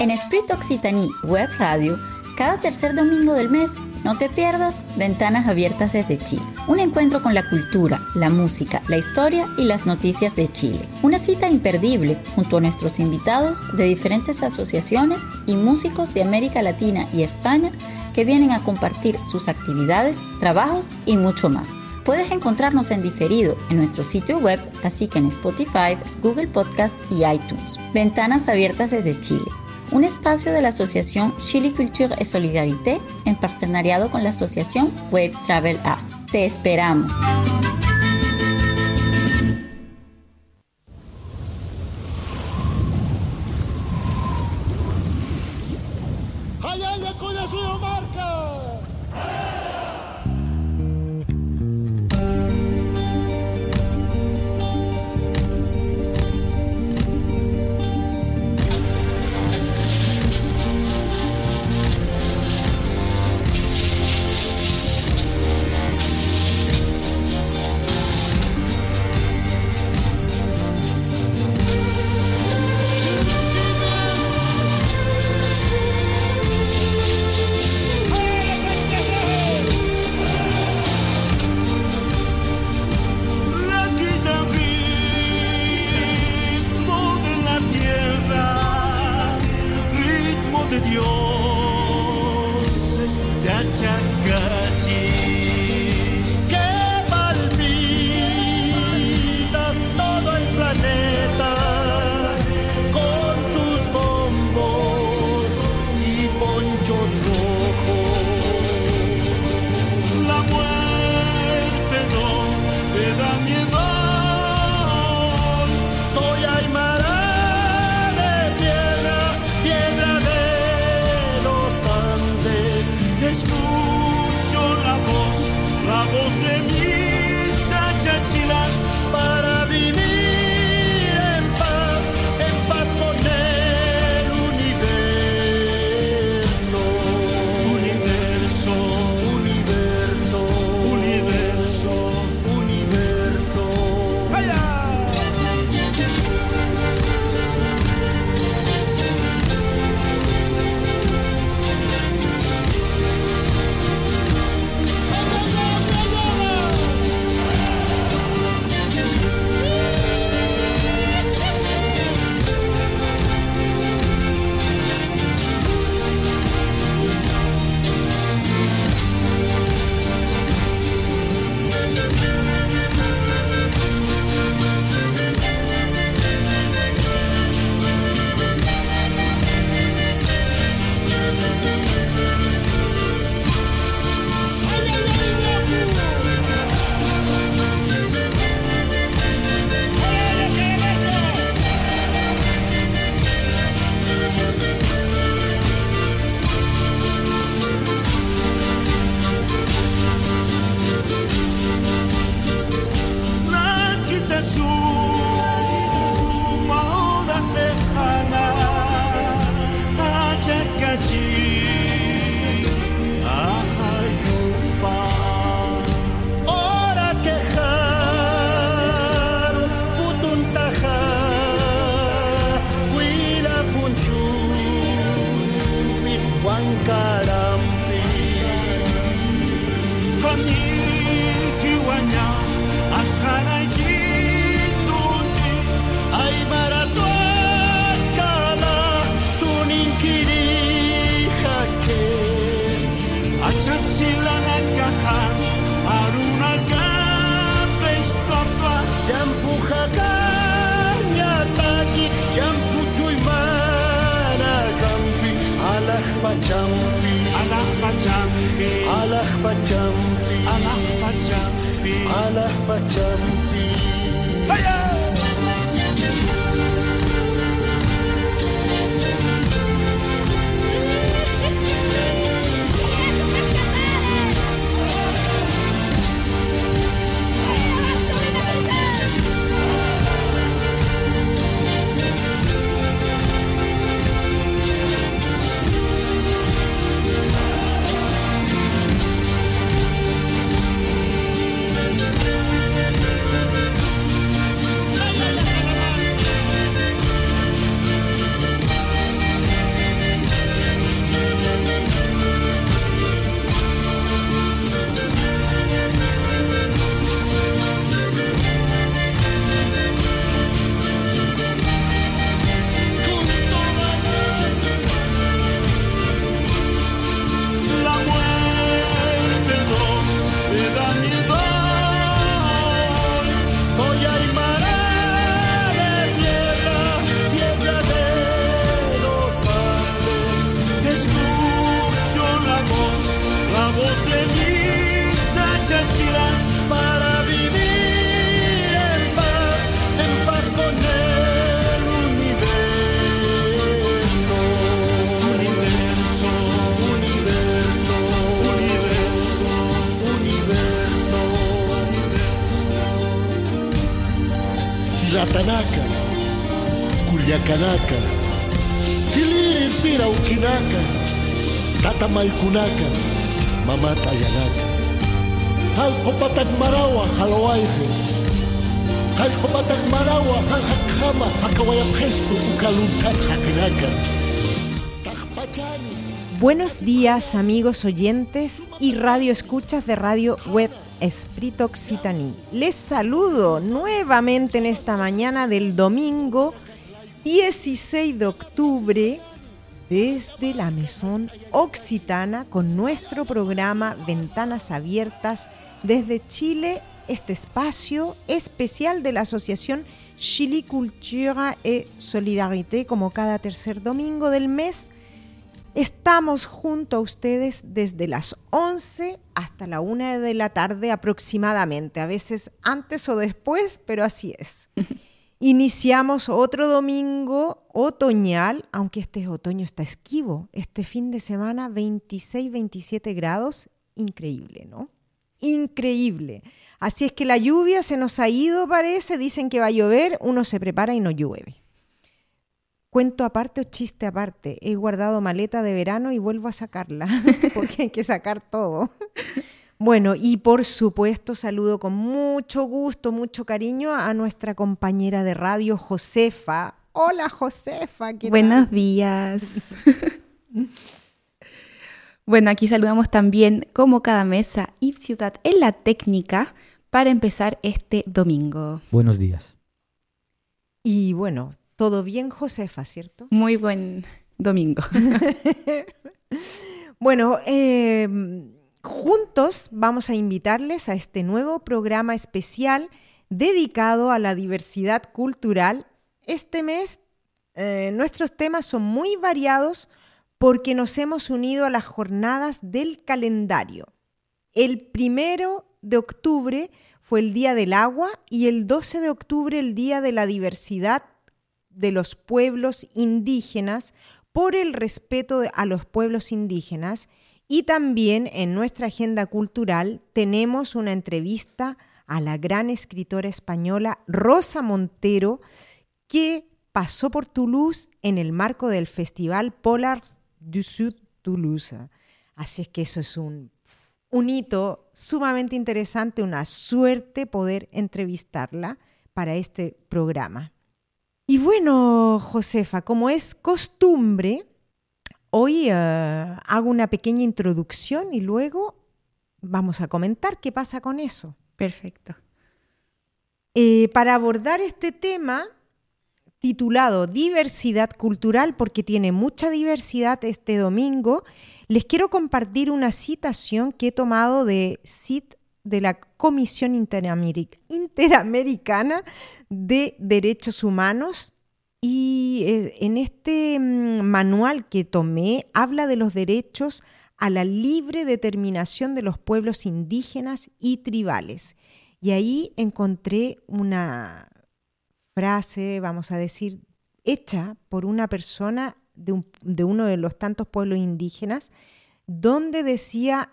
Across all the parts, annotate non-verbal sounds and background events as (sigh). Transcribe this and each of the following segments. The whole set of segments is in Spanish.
En Esprit Occitanie Web Radio, cada tercer domingo del mes, no te pierdas Ventanas Abiertas desde Chile. Un encuentro con la cultura, la música, la historia y las noticias de Chile. Una cita imperdible junto a nuestros invitados de diferentes asociaciones y músicos de América Latina y España que vienen a compartir sus actividades, trabajos y mucho más. Puedes encontrarnos en diferido en nuestro sitio web, así que en Spotify, Google Podcast y iTunes. Ventanas Abiertas desde Chile un espacio de la Asociación Chile Culture et Solidarité en partenariado con la Asociación Web Travel Art. Te esperamos. Amigos oyentes y radio escuchas de Radio Web Esprit Occitanie. Les saludo nuevamente en esta mañana del domingo 16 de octubre desde la Mesón Occitana con nuestro programa Ventanas Abiertas desde Chile, este espacio especial de la Asociación Chili Cultura et Solidarité como cada tercer domingo del mes Estamos junto a ustedes desde las 11 hasta la 1 de la tarde aproximadamente, a veces antes o después, pero así es. (laughs) Iniciamos otro domingo otoñal, aunque este otoño está esquivo. Este fin de semana 26-27 grados, increíble, ¿no? Increíble. Así es que la lluvia se nos ha ido, parece, dicen que va a llover, uno se prepara y no llueve. Cuento aparte o chiste aparte. He guardado maleta de verano y vuelvo a sacarla, (laughs) porque hay que sacar todo. Bueno, y por supuesto saludo con mucho gusto, mucho cariño a nuestra compañera de radio, Josefa. Hola, Josefa. Buenos días. (laughs) bueno, aquí saludamos también, como cada mesa, y Ciudad en la técnica para empezar este domingo. Buenos días. Y bueno, todo bien, Josefa, ¿cierto? Muy buen domingo. (laughs) bueno, em, juntos vamos a invitarles a este nuevo programa especial dedicado a la diversidad cultural. Este mes eh, nuestros temas son muy variados porque nos hemos unido a las jornadas del calendario. El primero de octubre fue el Día del Agua y el 12 de octubre el Día de la Diversidad de los pueblos indígenas por el respeto a los pueblos indígenas y también en nuestra agenda cultural tenemos una entrevista a la gran escritora española Rosa Montero que pasó por Toulouse en el marco del Festival Polar du Sud Toulouse. Así es que eso es un, un hito sumamente interesante, una suerte poder entrevistarla para este programa. Y bueno, Josefa, como es costumbre, hoy eh, hago una pequeña introducción y luego vamos a comentar qué pasa con eso. Perfecto. Eh, para abordar este tema titulado Diversidad Cultural, porque tiene mucha diversidad este domingo, les quiero compartir una citación que he tomado de CIT de la Comisión Interamericana de Derechos Humanos y eh, en este mm, manual que tomé habla de los derechos a la libre determinación de los pueblos indígenas y tribales. Y ahí encontré una frase, vamos a decir, hecha por una persona de, de uno de los tantos pueblos indígenas, donde decía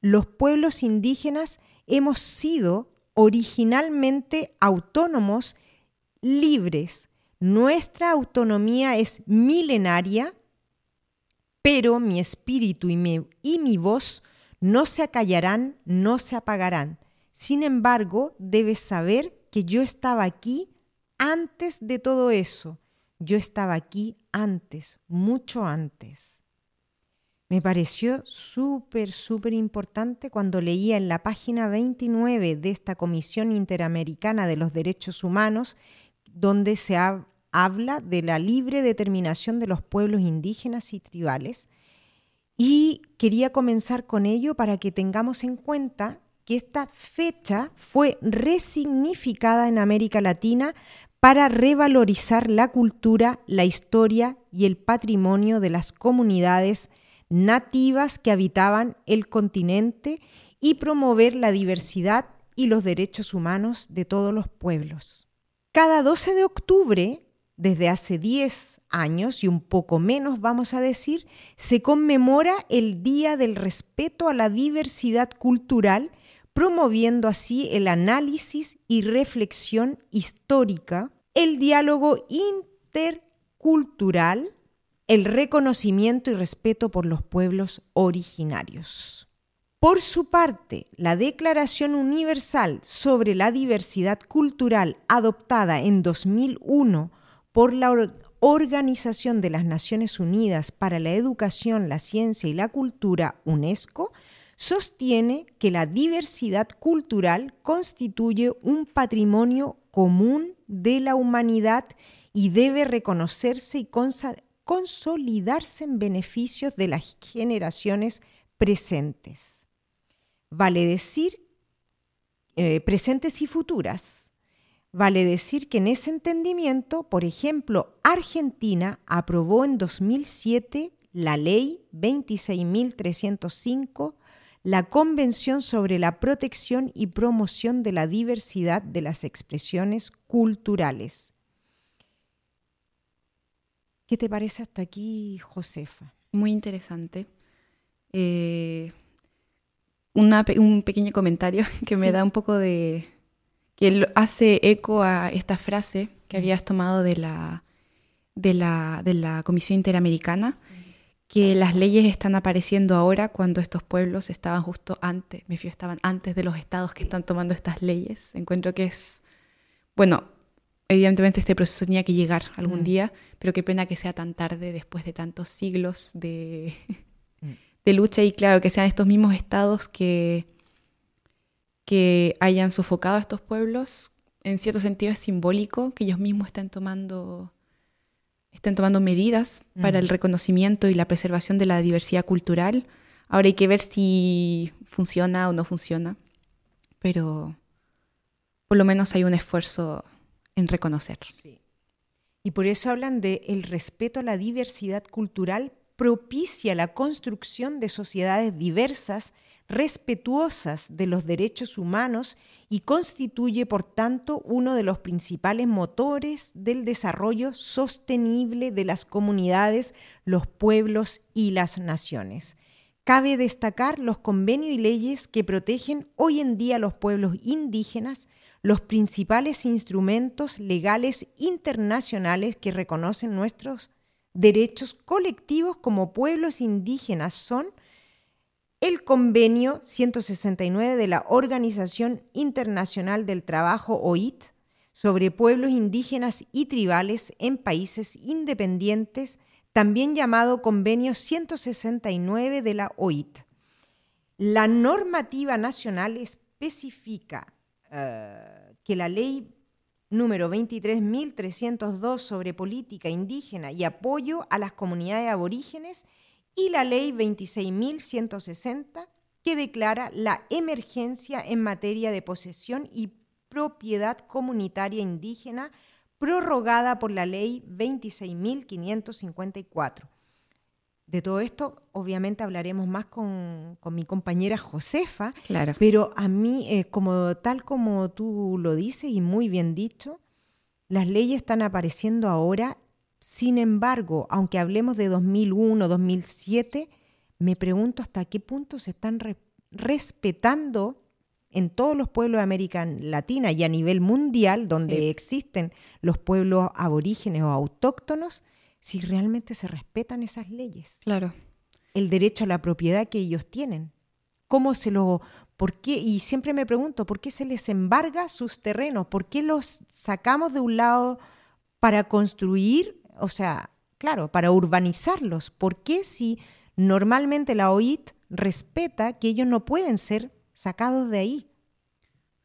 los pueblos indígenas hemos sido originalmente autónomos, libres. Nuestra autonomía es milenaria, pero mi espíritu y mi, voz no se acallarán, no se apagarán. Sin embargo, debes saber que yo estaba aquí antes de todo eso. Yo estaba aquí antes, mucho antes. Me pareció súper, súper importante cuando leía en la página 29 de esta Comisión Interamericana de los Derechos Humanos, donde se habla de la libre determinación de los pueblos indígenas y tribales. Y quería comenzar con ello para que tengamos en cuenta que esta fecha fue resignificada en América Latina para revalorizar la cultura, la historia y el patrimonio de las comunidades nativas que habitaban el continente y promover la diversidad y los derechos humanos de todos los pueblos. Cada 12 de octubre, desde hace 10 años y un poco menos vamos a decir, se conmemora el Día del Respeto a la Diversidad Cultural, promoviendo así el análisis y reflexión histórica el diálogo intercultural, el reconocimiento y respeto por los pueblos originarios. Por su parte, la Declaración Universal sobre la Diversidad Cultural adoptada en 2001 por la Organización de las Naciones Unidas para la Educación, la Ciencia y la Cultura, UNESCO, sostiene que la diversidad cultural constituye un patrimonio común de la humanidad y debe reconocerse y consolidarse en beneficios de las generaciones presentes vale decir eh, presentes y futuras. Vale decir que en ese entendimiento, por ejemplo, Argentina aprobó en 2007 la ley 26.305, la Convención sobre la Protección y Promoción de la Diversidad de las Expresiones Culturales. ¿Qué te parece hasta aquí, Josefa? Muy interesante. Eh, un pequeño comentario (laughs) que me da un poco de... que hace eco a esta frase que habías tomado de la, de la, de la Comisión Interamericana, que las leyes están apareciendo ahora cuando estos pueblos estaban justo antes, me fío, estaban antes de los estados que están tomando estas leyes. Encuentro que es, bueno, evidentemente este proceso tenía que llegar algún mm. día, pero qué pena que sea tan tarde después de tantos siglos de, (laughs) (laughs) de lucha y claro, que sean estos mismos estados que, que hayan sofocado a estos pueblos, en cierto sentido es simbólico que ellos mismos estén tomando, estén tomando medidas para el mm. reconocimiento y la preservación de la diversidad cultural. Ahora hay que ver si funciona o no funciona, pero por lo menos hay un esfuerzo en reconocer. Y por eso hablan de el respeto a la diversidad cultural propicia la construcción de sociedades diversas, respetuosas de los derechos humanos y constituye, por tanto, uno de los principales motores del desarrollo sostenible de las comunidades, los pueblos y las naciones. Cabe destacar los convenios y leyes que protegen hoy en día a los pueblos indígenas, los principales instrumentos legales internacionales que reconocen nuestros derechos colectivos como pueblos indígenas son el convenio 169 de la Organización Internacional del Trabajo, OIT, sobre pueblos indígenas y tribales en países independientes, también llamado convenio 169 de la OIT. La normativa nacional especifica eh, que la ley número 23.302 sobre política indígena y apoyo a las comunidades aborígenes y la ley 26.160 que declara la emergencia en materia de posesión y propiedad comunitaria indígena prorrogada por la ley 26.554. De todo esto, obviamente, hablaremos más con, mi compañera Josefa. Claro. Pero a mí, eh, como tal como tú lo dices y muy bien dicho, las leyes están apareciendo ahora. Sin embargo, aunque hablemos de 2001, 2007, me pregunto hasta qué punto se están respetando en todos los pueblos de América Latina y a nivel mundial, donde existen los pueblos aborígenes o autóctonos, si realmente se respetan esas leyes. Claro. El derecho a la propiedad que ellos tienen. ¿Cómo se lo... ¿Por qué? Y siempre me pregunto, ¿por qué se les embarga sus terrenos? ¿Por qué los sacamos de un lado para construir? O sea, claro, para urbanizarlos. ¿Por qué si normalmente la OIT respeta que ellos no pueden ser sacados de ahí?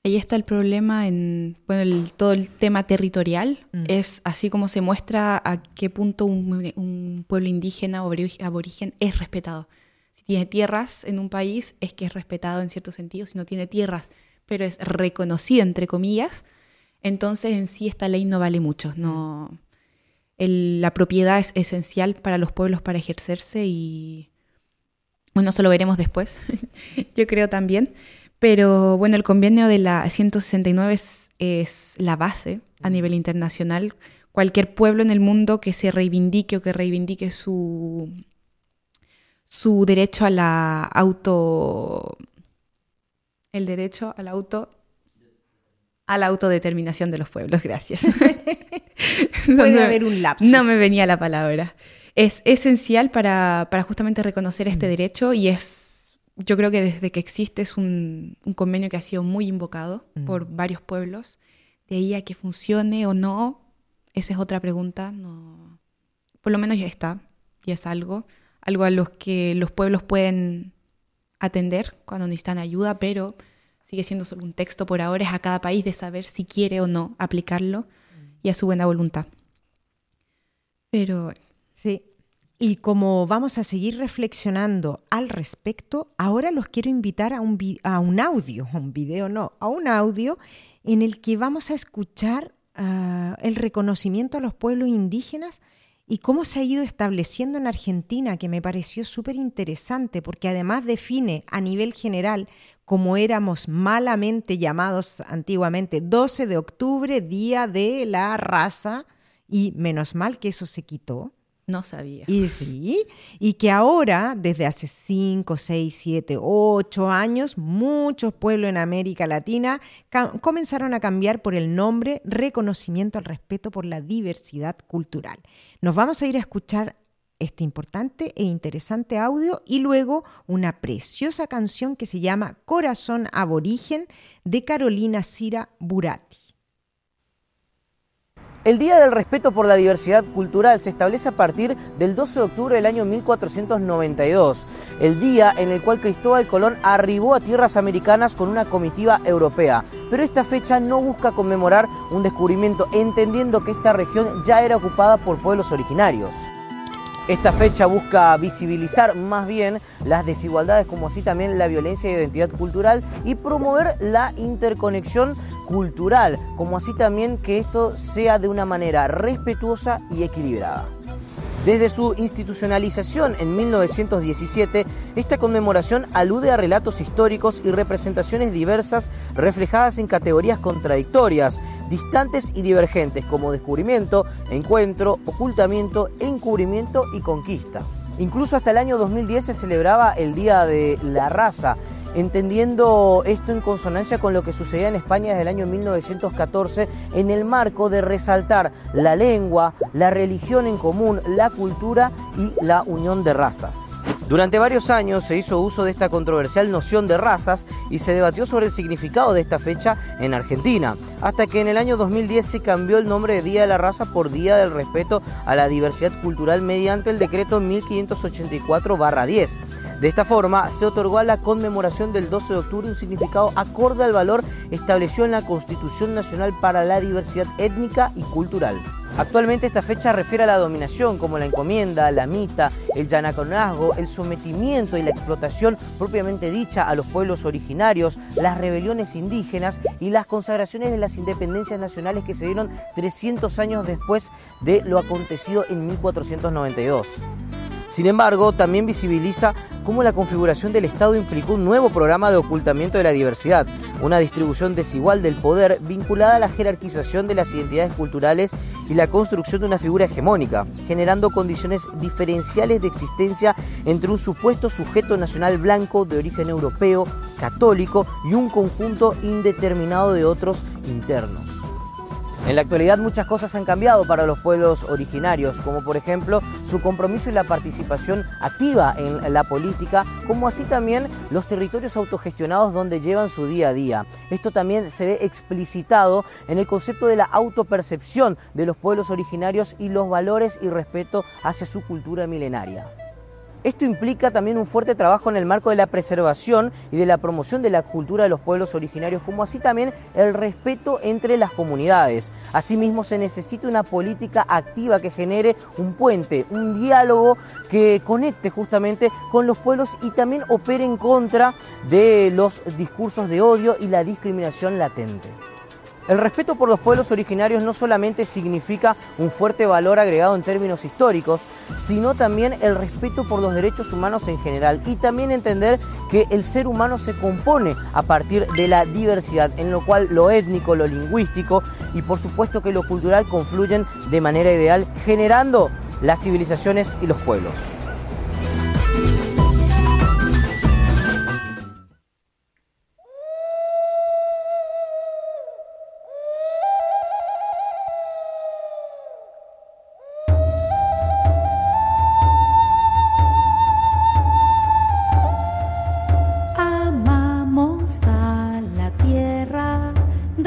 Ahí está el problema en bueno, todo el tema territorial. Mm. Es así como se muestra a qué punto un, pueblo indígena o aborigen es respetado. Si tiene tierras en un país, es que es respetado en cierto sentido. Si no tiene tierras, pero es reconocido, entre comillas, entonces en sí esta ley no vale mucho. No, la propiedad es esencial para los pueblos para ejercerse y bueno, eso lo veremos después, (laughs) yo creo también. Pero bueno, el convenio de la 169 es, la base a nivel internacional. Cualquier pueblo en el mundo que se reivindique o que reivindique su, su derecho a la auto. el derecho al auto. a la autodeterminación de los pueblos, gracias. (laughs) Puede haber un lapsus. No me venía la palabra. Es esencial para, justamente reconocer este derecho y es, yo creo que desde que existe es un, convenio que ha sido muy invocado mm. por varios pueblos. De ahí a que funcione o no, esa es otra pregunta. No, por lo menos ya está, y es algo, algo a los que los pueblos pueden atender cuando necesitan ayuda, pero sigue siendo solo un texto por ahora, es a cada país de saber si quiere o no aplicarlo y a su buena voluntad. Pero... Sí, y como vamos a seguir reflexionando al respecto, ahora los quiero invitar a un, audio, (laughs) un video no, a un audio en el que vamos a escuchar ah, el reconocimiento a los pueblos indígenas y cómo se ha ido estableciendo en Argentina, que me pareció súper interesante, porque además define a nivel general como éramos malamente llamados antiguamente, 12 de octubre, Día de la Raza, y menos mal que eso se quitó. No sabía. Y sí, y que ahora, desde hace 5, 6, 7, 8 años, muchos pueblos en América Latina comenzaron a cambiar por el nombre reconocimiento al respeto por la diversidad cultural. Nos vamos a ir a escuchar este importante e interesante audio y luego una preciosa canción que se llama Corazón Aborigen de Carolina Cira Burati. El Día del Respeto por la Diversidad Cultural se establece a partir del 12 de octubre del año 1492, el día en el cual Cristóbal Colón arribó a tierras americanas con una comitiva europea. Pero esta fecha no busca conmemorar un descubrimiento, entendiendo que esta región ya era ocupada por pueblos originarios. Esta fecha busca visibilizar más bien las desigualdades como así también la violencia de identidad cultural y promover la interconexión cultural, como así también que esto sea de una manera respetuosa y equilibrada. Desde su institucionalización en 1917, esta conmemoración alude a relatos históricos y representaciones diversas reflejadas en categorías contradictorias, distantes y divergentes como descubrimiento, encuentro, ocultamiento, encubrimiento y conquista. Incluso hasta el año 2010 se celebraba el Día de la Raza, entendiendo esto en consonancia con lo que sucedía en España desde el año 1914 en el marco de resaltar la lengua, la religión en común, la cultura y la unión de razas. Durante varios años se hizo uso de esta controversial noción de razas y se debatió sobre el significado de esta fecha en Argentina, hasta que en el año 2010 se cambió el nombre de Día de la Raza por Día del Respeto a la Diversidad Cultural mediante el decreto 1584-10. De esta forma, se otorgó a la conmemoración del 12 de octubre un significado acorde al valor establecido en la Constitución Nacional para la Diversidad Étnica y Cultural. Actualmente esta fecha refiere a la dominación como la encomienda, la mita, el yanaconazgo, el sometimiento y la explotación propiamente dicha a los pueblos originarios, las rebeliones indígenas y las consagraciones de las independencias nacionales que se dieron 300 años después de lo acontecido en 1492. Sin embargo, también visibiliza cómo la configuración del Estado implicó un nuevo programa de ocultamiento de la diversidad, una distribución desigual del poder vinculada a la jerarquización de las identidades culturales y la construcción de una figura hegemónica, generando condiciones diferenciales de existencia entre un supuesto sujeto nacional blanco de origen europeo, católico y un conjunto indeterminado de otros internos. En la actualidad muchas cosas han cambiado para los pueblos originarios, como por ejemplo su compromiso y la participación activa en la política, como así también los territorios autogestionados donde llevan su día a día. Esto también se ve explicitado en el concepto de la autopercepción de los pueblos originarios y los valores y respeto hacia su cultura milenaria. Esto implica también un fuerte trabajo en el marco de la preservación y de la promoción de la cultura de los pueblos originarios, como así también el respeto entre las comunidades. Asimismo, se necesita una política activa que genere un puente, un diálogo que conecte justamente con los pueblos y también opere en contra de los discursos de odio y la discriminación latente. El respeto por los pueblos originarios no solamente significa un fuerte valor agregado en términos históricos, sino también el respeto por los derechos humanos en general y también entender que el ser humano se compone a partir de la diversidad, en lo cual lo étnico, lo lingüístico y por supuesto que lo cultural confluyen de manera ideal, generando las civilizaciones y los pueblos.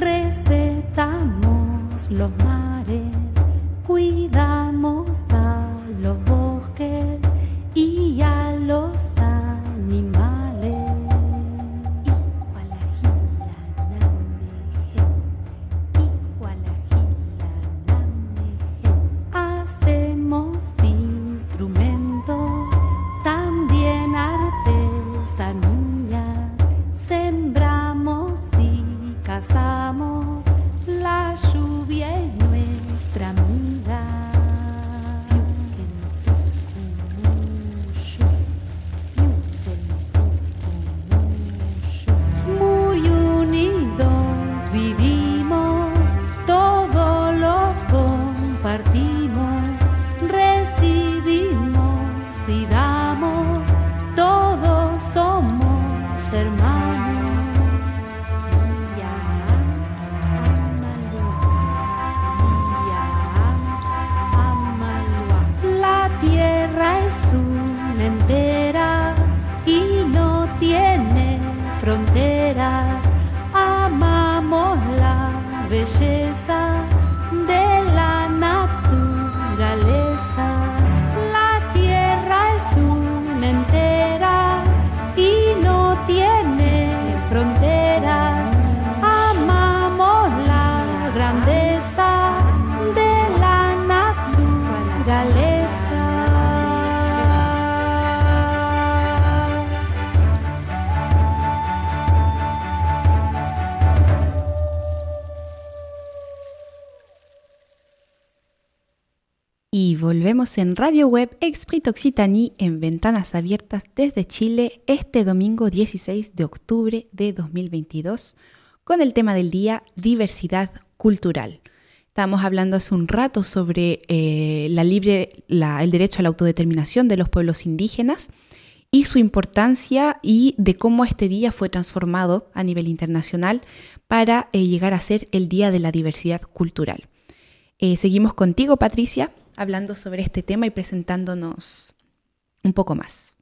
respetamos los mares, cuidamos Y volvemos en Radio Web Exprit Occitanie en Ventanas Abiertas desde Chile este domingo 16 de octubre de 2022 con el tema del día diversidad cultural. Estábamos hablando hace un rato sobre eh, la libre, el derecho a la autodeterminación de los pueblos indígenas y su importancia y de cómo este día fue transformado a nivel internacional para eh, llegar a ser el Día de la Diversidad Cultural. Eh, seguimos contigo, Patricia, hablando sobre este tema y presentándonos un poco más.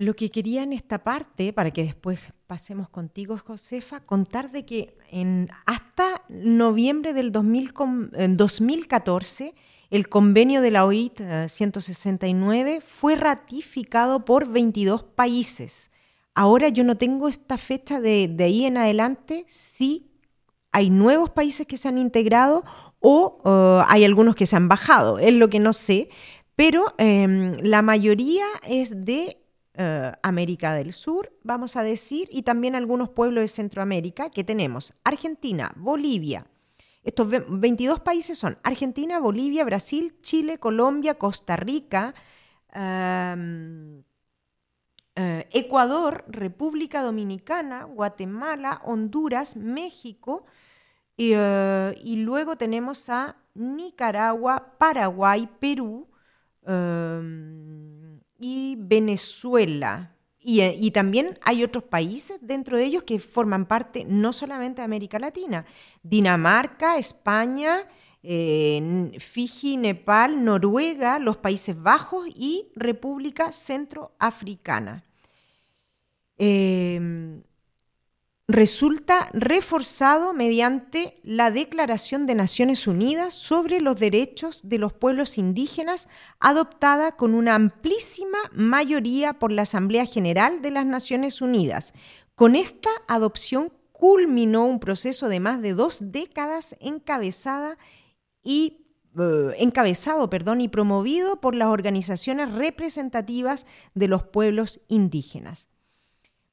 Lo que quería en esta parte, para que después pasemos contigo, Josefa, contar de que en, hasta noviembre del 2000 con- en 2014 el convenio de la OIT eh, 169 fue ratificado por 22 países. Ahora yo no tengo esta fecha de, de ahí en adelante si hay nuevos países que se han integrado o eh, hay algunos que se han bajado, es lo que no sé, pero em, la mayoría es de eh, América del Sur, vamos a decir, y también algunos pueblos de Centroamérica que tenemos Argentina, Bolivia. Estos ve- 22 países son Argentina, Bolivia, Brasil, Chile, Colombia, Costa Rica, em, eh, Ecuador, República Dominicana, Guatemala, Honduras, México, y, eh, y luego tenemos a Nicaragua, Paraguay, Perú eh, y Venezuela. Y, eh, y también hay otros países dentro de ellos que forman parte no solamente de América Latina, Dinamarca, España, eh, Fiji, Nepal, Noruega, los Países Bajos y República Centroafricana. Eh, resulta reforzado mediante la Declaración de Naciones Unidas sobre los Derechos de los Pueblos Indígenas, adoptada con una amplísima mayoría por la Asamblea General de las Naciones Unidas. Con esta adopción culminó un proceso de más de dos décadas encabezada y eh, encabezado perdón, y promovido por las organizaciones representativas de los pueblos indígenas.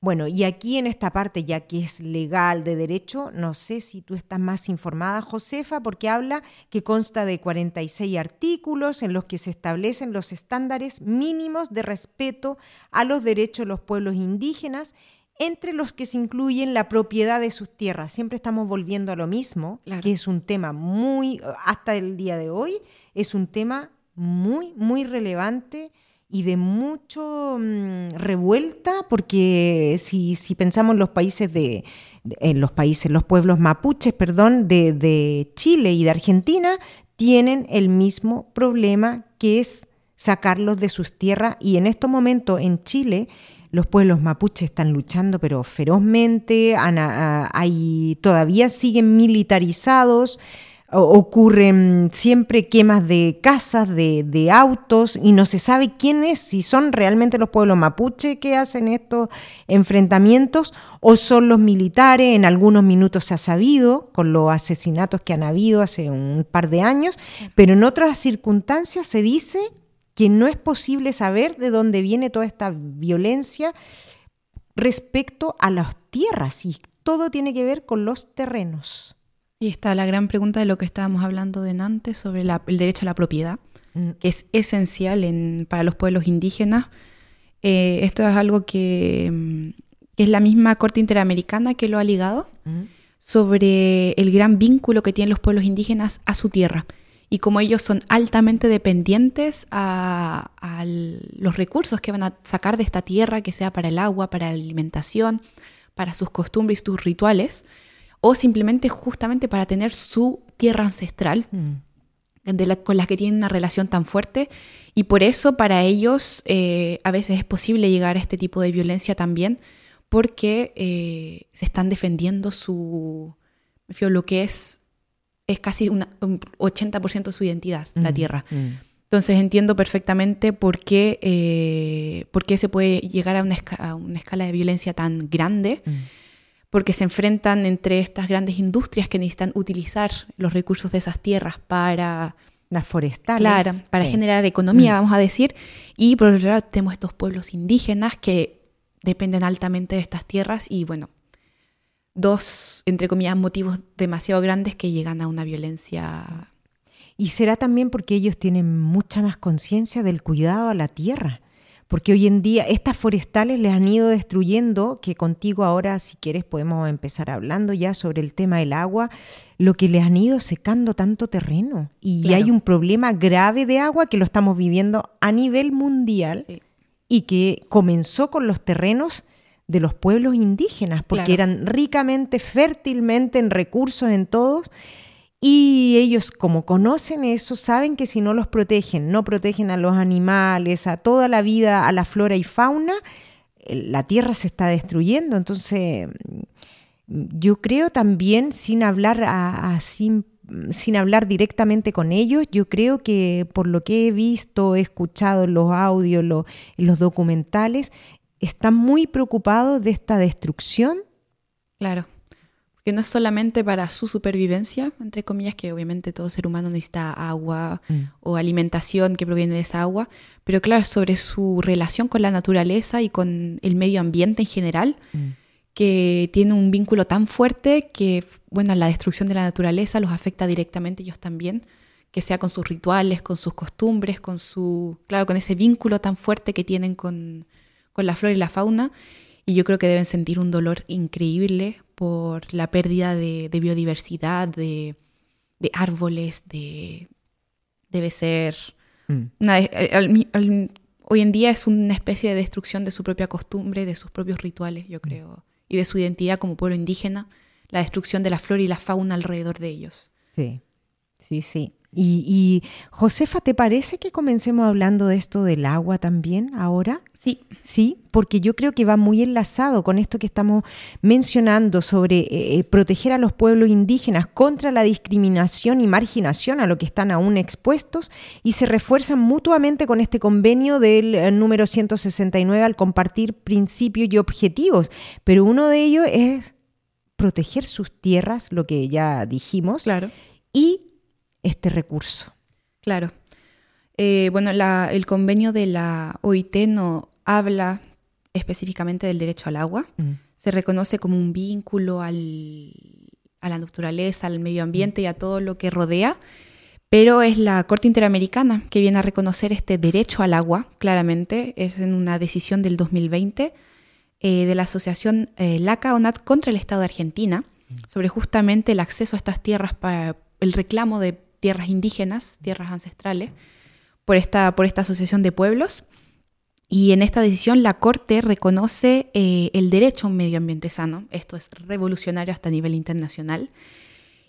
Bueno, y aquí en esta parte, ya que es legal de derecho, no sé si tú estás más informada, Josefa, porque habla que consta de 46 artículos en los que se establecen los estándares mínimos de respeto a los derechos de los pueblos indígenas, entre los que se incluyen la propiedad de sus tierras. Siempre estamos volviendo a lo mismo, Claro. que es un tema muy, hasta el día de hoy, es un tema muy, muy relevante y de mucho mm, revuelta, porque si, si pensamos en los países de, en los países, los pueblos mapuches, perdón, de, de Chile y de Argentina, tienen el mismo problema que es sacarlos de sus tierras. Y en estos momentos en Chile los pueblos mapuches están luchando pero ferozmente, hay, todavía siguen militarizados, ocurren siempre quemas de casas, de, autos, y no se sabe quiénes, si son realmente los pueblos mapuche que hacen estos enfrentamientos o son los militares, en algunos minutos se ha sabido, con los asesinatos que han habido hace un par de años, pero en otras circunstancias se dice que no es posible saber de dónde viene toda esta violencia respecto a las tierras y todo tiene que ver con los terrenos. Y está la gran pregunta de lo que estábamos hablando de antes sobre la- el derecho a la propiedad, Mm. que es esencial en- para los pueblos indígenas. Eh, esto es algo que, mm, que es la misma Corte Interamericana que lo ha ligado Mm. sobre el gran vínculo que tienen los pueblos indígenas a su tierra y como ellos son altamente dependientes a, a los recursos que van a sacar de esta tierra, que sea para el agua, para la alimentación, para sus costumbres y sus rituales, o simplemente justamente para tener su tierra ancestral, de con la que tienen una relación tan fuerte, y por eso para ellos eh, a veces es posible llegar a este tipo de violencia también, porque eh, se están defendiendo su, lo que es, es casi un 80% de su identidad, la tierra. Entonces entiendo perfectamente por qué, eh, por qué se puede llegar a una, escala de violencia tan grande, mm. Porque se enfrentan entre estas grandes industrias que necesitan utilizar los recursos de esas tierras para... Las forestales. Claro, para generar economía, mm. vamos a decir. Y por otro lado tenemos estos pueblos indígenas que dependen altamente de estas tierras y bueno, dos, entre comillas, motivos demasiado grandes que llegan a una violencia y será también porque ellos tienen mucha más conciencia del cuidado a la tierra. Porque hoy en día estas forestales les han ido destruyendo, que contigo ahora, si quieres, podemos empezar hablando ya sobre el tema del agua, lo que les han ido secando tanto terreno. Y hay un problema grave de agua que lo estamos viviendo a nivel mundial y que comenzó con los terrenos de los pueblos indígenas, porque eran ricamente, fértilmente en recursos, en todos, y ellos, como conocen eso, saben que si no los protegen, no protegen a los animales, a toda la vida, a la flora y fauna, la tierra se está destruyendo. Entonces, yo creo también, sin hablar, sin, hablar directamente con ellos, yo creo que por lo que he visto, he escuchado en los audios, en los documentales, están muy preocupados de esta destrucción. Claro que no es solamente para su supervivencia, entre comillas, que obviamente todo ser humano necesita agua mm. o alimentación que proviene de esa agua, pero claro, sobre su relación con la naturaleza y con el medio ambiente en general, mm. que tiene un vínculo tan fuerte que, bueno, la destrucción de la naturaleza los afecta directamente ellos también, que sea con sus rituales, con sus costumbres, con su, claro, con ese vínculo tan fuerte que tienen con, con la flora y la fauna. Y yo creo que deben sentir un dolor increíble por la pérdida de, biodiversidad, de, árboles, de debe ser mm. hoy en día es una especie de destrucción de su propia costumbre, de sus propios rituales, yo mm. creo, y de su identidad como pueblo indígena, la destrucción de la flora y la fauna alrededor de ellos. Sí, sí, sí. Y, Josefa, ¿te parece que comencemos hablando de esto del agua también ahora? Sí. Sí, porque yo creo que va muy enlazado con esto que estamos mencionando sobre eh, eh, proteger a los pueblos indígenas contra la discriminación y marginación a lo que están aún expuestos y se refuerzan mutuamente con este convenio del eh, número 169 al compartir principios y objetivos. Pero uno de ellos es proteger sus tierras, lo que ya dijimos. Claro. Y este recurso. Claro. Eh, bueno, el convenio de la OIT no habla específicamente del derecho al agua. Mm. Se reconoce como un vínculo al, a la naturaleza, al medio ambiente y a todo lo que rodea, pero es la Corte Interamericana que viene a reconocer este derecho al agua, claramente. Es en una decisión del 2020 eh, de la Asociación eh, LACA-ONAT contra el Estado de Argentina mm. sobre justamente el acceso a estas tierras para el reclamo de tierras indígenas, tierras ancestrales, por esta, por esta asociación de pueblos. Y en esta decisión la Corte reconoce eh, el derecho a un medio ambiente sano. Esto es revolucionario hasta a nivel internacional.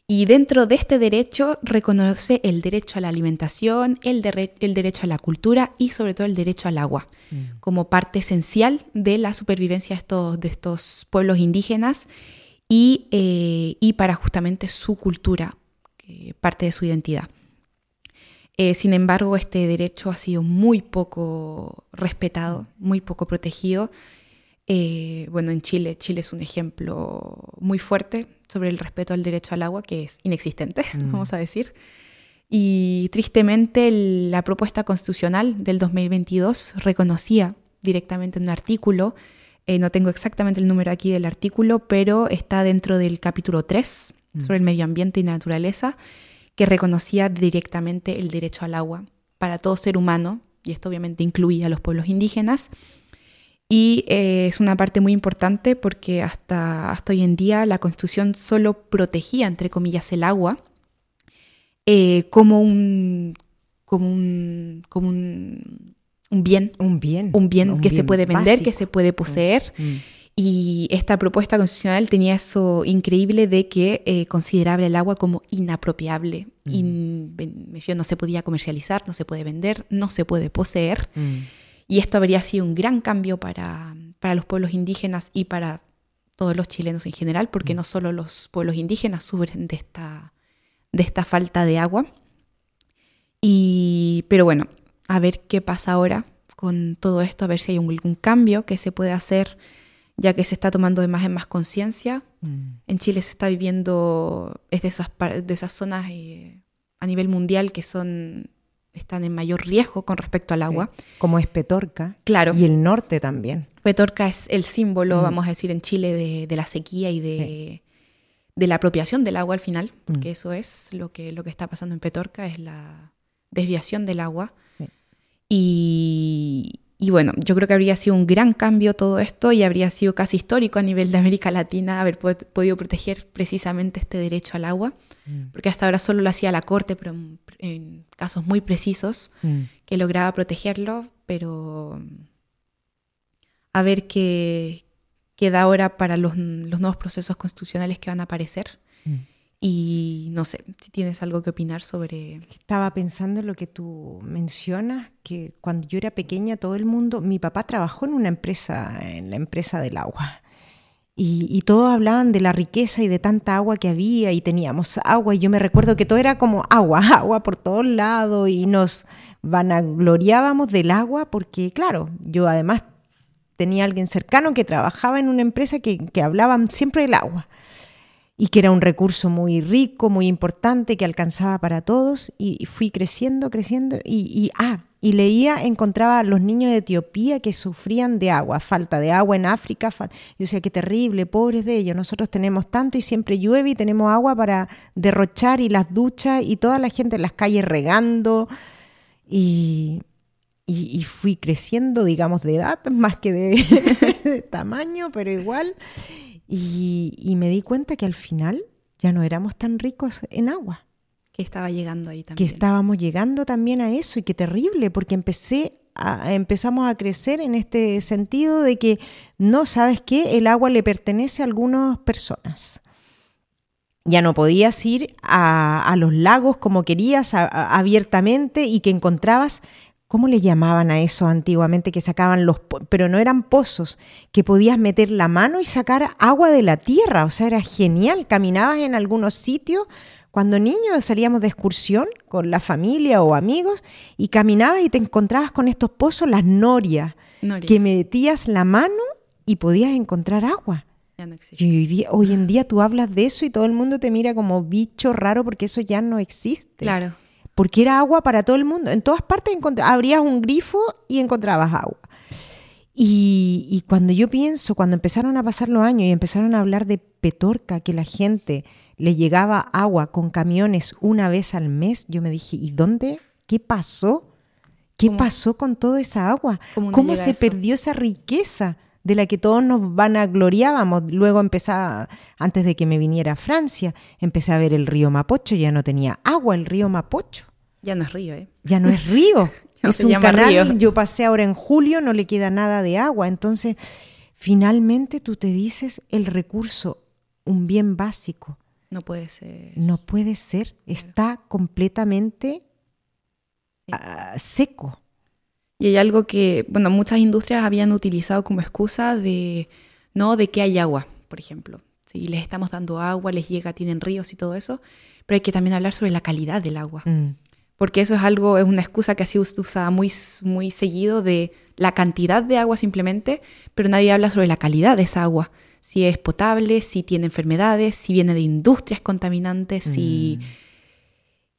Y dentro de este derecho reconoce el derecho a la alimentación, el, el derecho a la cultura y sobre todo el derecho al agua, mm. como parte esencial de la supervivencia de estos, de estos pueblos indígenas y, eh, y para justamente su cultura, parte de su identidad. Eh, sin embargo, este derecho ha sido muy poco respetado, muy poco protegido. Eh, bueno, en Chile, Chile es un ejemplo muy fuerte sobre el respeto al derecho al agua, que es inexistente, (laughs) mm. vamos a decir. Y tristemente la propuesta constitucional del 2022 reconocía directamente en un artículo, eh, no tengo exactamente el número aquí del artículo, pero está dentro del capítulo 3 Mm. sobre el medio ambiente y naturaleza, que reconocía directamente el derecho al agua para todo ser humano, y esto obviamente incluía a los pueblos indígenas. Y eh, es una parte muy importante porque hasta, hasta hoy en día la Constitución solo protegía, entre comillas, el agua, eh, como un como un como un, un bien, Un bien. un bien que se puede vender, que se puede poseer. Mm. Y esta propuesta constitucional tenía eso increíble de que eh, consideraba el agua como inapropiable. Mm. In- no se podía comercializar, no se puede vender, no se puede poseer. Mm. Y esto habría sido un gran cambio para, para los pueblos indígenas y para todos los chilenos en general, porque Mm. no solo los pueblos indígenas sufren de esta, de esta falta de agua. Y, pero bueno, a ver qué pasa ahora con todo esto, a ver si hay algún cambio que se puede hacer, ya que se está tomando de más en más conciencia. Mm. En Chile se está viviendo, es de esas, de esas zonas eh, a nivel mundial que son están en mayor riesgo con respecto al agua. Como es Petorca. Claro. Y el norte también. Petorca es el símbolo, Mm. vamos a decir, en Chile de, de la sequía y de, de la apropiación del agua al final, porque Mm. eso es lo que, lo que está pasando en Petorca, es la desviación del agua. Sí. Y, y bueno, yo creo que habría sido un gran cambio todo esto y habría sido casi histórico a nivel de América Latina haber pod- podido proteger precisamente este derecho al agua, Mm. porque hasta ahora solo lo hacía la Corte, pero en, en casos muy precisos Mm. que lograba protegerlo, pero a ver qué, qué da ahora para los, los nuevos procesos constitucionales que van a aparecer. Mm. Y no sé, si tienes algo que opinar sobre... Estaba pensando en lo que tú mencionas, que cuando yo era pequeña todo el mundo, mi papá trabajó en una empresa, en la empresa del agua. Y, todos hablaban de la riqueza y de tanta agua que había y teníamos agua y yo me recuerdo que todo era como agua, (laughs) agua por todos lados y nos vanagloriábamos del agua porque claro, yo además tenía alguien cercano que trabajaba en una empresa que, que hablaban siempre del agua y que era un recurso muy rico, muy importante, que alcanzaba para todos, y fui creciendo, creciendo, y, ah, y leía, encontraba a los niños de Etiopía que sufrían de agua, falta de agua en África, yo decía, qué terrible, pobres de ellos, nosotros tenemos tanto y siempre llueve y tenemos agua para derrochar y las duchas y toda la gente en las calles regando, y, y, fui creciendo, digamos, de edad, (laughs) más que (laughs) de tamaño, pero igual. Y, y me di cuenta que al final ya no éramos tan ricos en agua, que estaba llegando ahí que también. estábamos llegando también a eso y qué terrible, porque empecé a- empezamos a crecer en este sentido de que no sabes qué, el agua le pertenece a algunas personas. Ya no podías ir a, a los lagos como querías a- abiertamente y que encontrabas, ¿cómo le llamaban a eso antiguamente? Que sacaban los, pero no eran pozos, que podías meter la mano y sacar agua de la tierra, o sea, era genial, caminabas en algunos sitios. Cuando niños salíamos de excursión con la familia o amigos y caminabas y te encontrabas con estos pozos, las norias, Noria, que metías la mano y podías encontrar agua. ya no existe. Y hoy, día, hoy en día tú hablas de eso y todo el mundo te mira como bicho raro porque eso ya no existe. Claro. Porque era agua para todo el mundo. En todas partes abrías un grifo y encontrabas agua. Y, y cuando yo pienso, cuando empezaron a pasar los años y empezaron a hablar de Petorca, que la gente le llegaba agua con camiones una vez al mes, yo me dije, ¿y dónde? ¿Qué pasó? ¿Qué ¿Cómo? pasó con toda esa agua? ¿Cómo no ¿Cómo llega se eso? perdió esa riqueza de la que todos nos vanagloriábamos? Luego empezaba, antes de que me viniera a Francia, empecé a ver el río Mapocho, ya no tenía agua el río Mapocho. Ya no es río, ¿eh? Ya no es río, (laughs) es un canal. río. Yo pasé ahora en julio, no le queda nada de agua. Entonces, finalmente tú te dices el recurso, un bien básico. No puede ser. No puede ser, está completamente Sí. ah, seco. Y hay algo que, bueno, muchas industrias habían utilizado como excusa de, no, de que hay agua, por ejemplo. Si les estamos dando agua, les llega, tienen ríos y todo eso, pero hay que también hablar sobre la calidad del agua. Mm, Porque eso es algo, es una excusa que así se usa muy, muy seguido de la cantidad de agua simplemente, pero nadie habla sobre la calidad de esa agua. Si es potable, si tiene enfermedades, si viene de industrias contaminantes, si...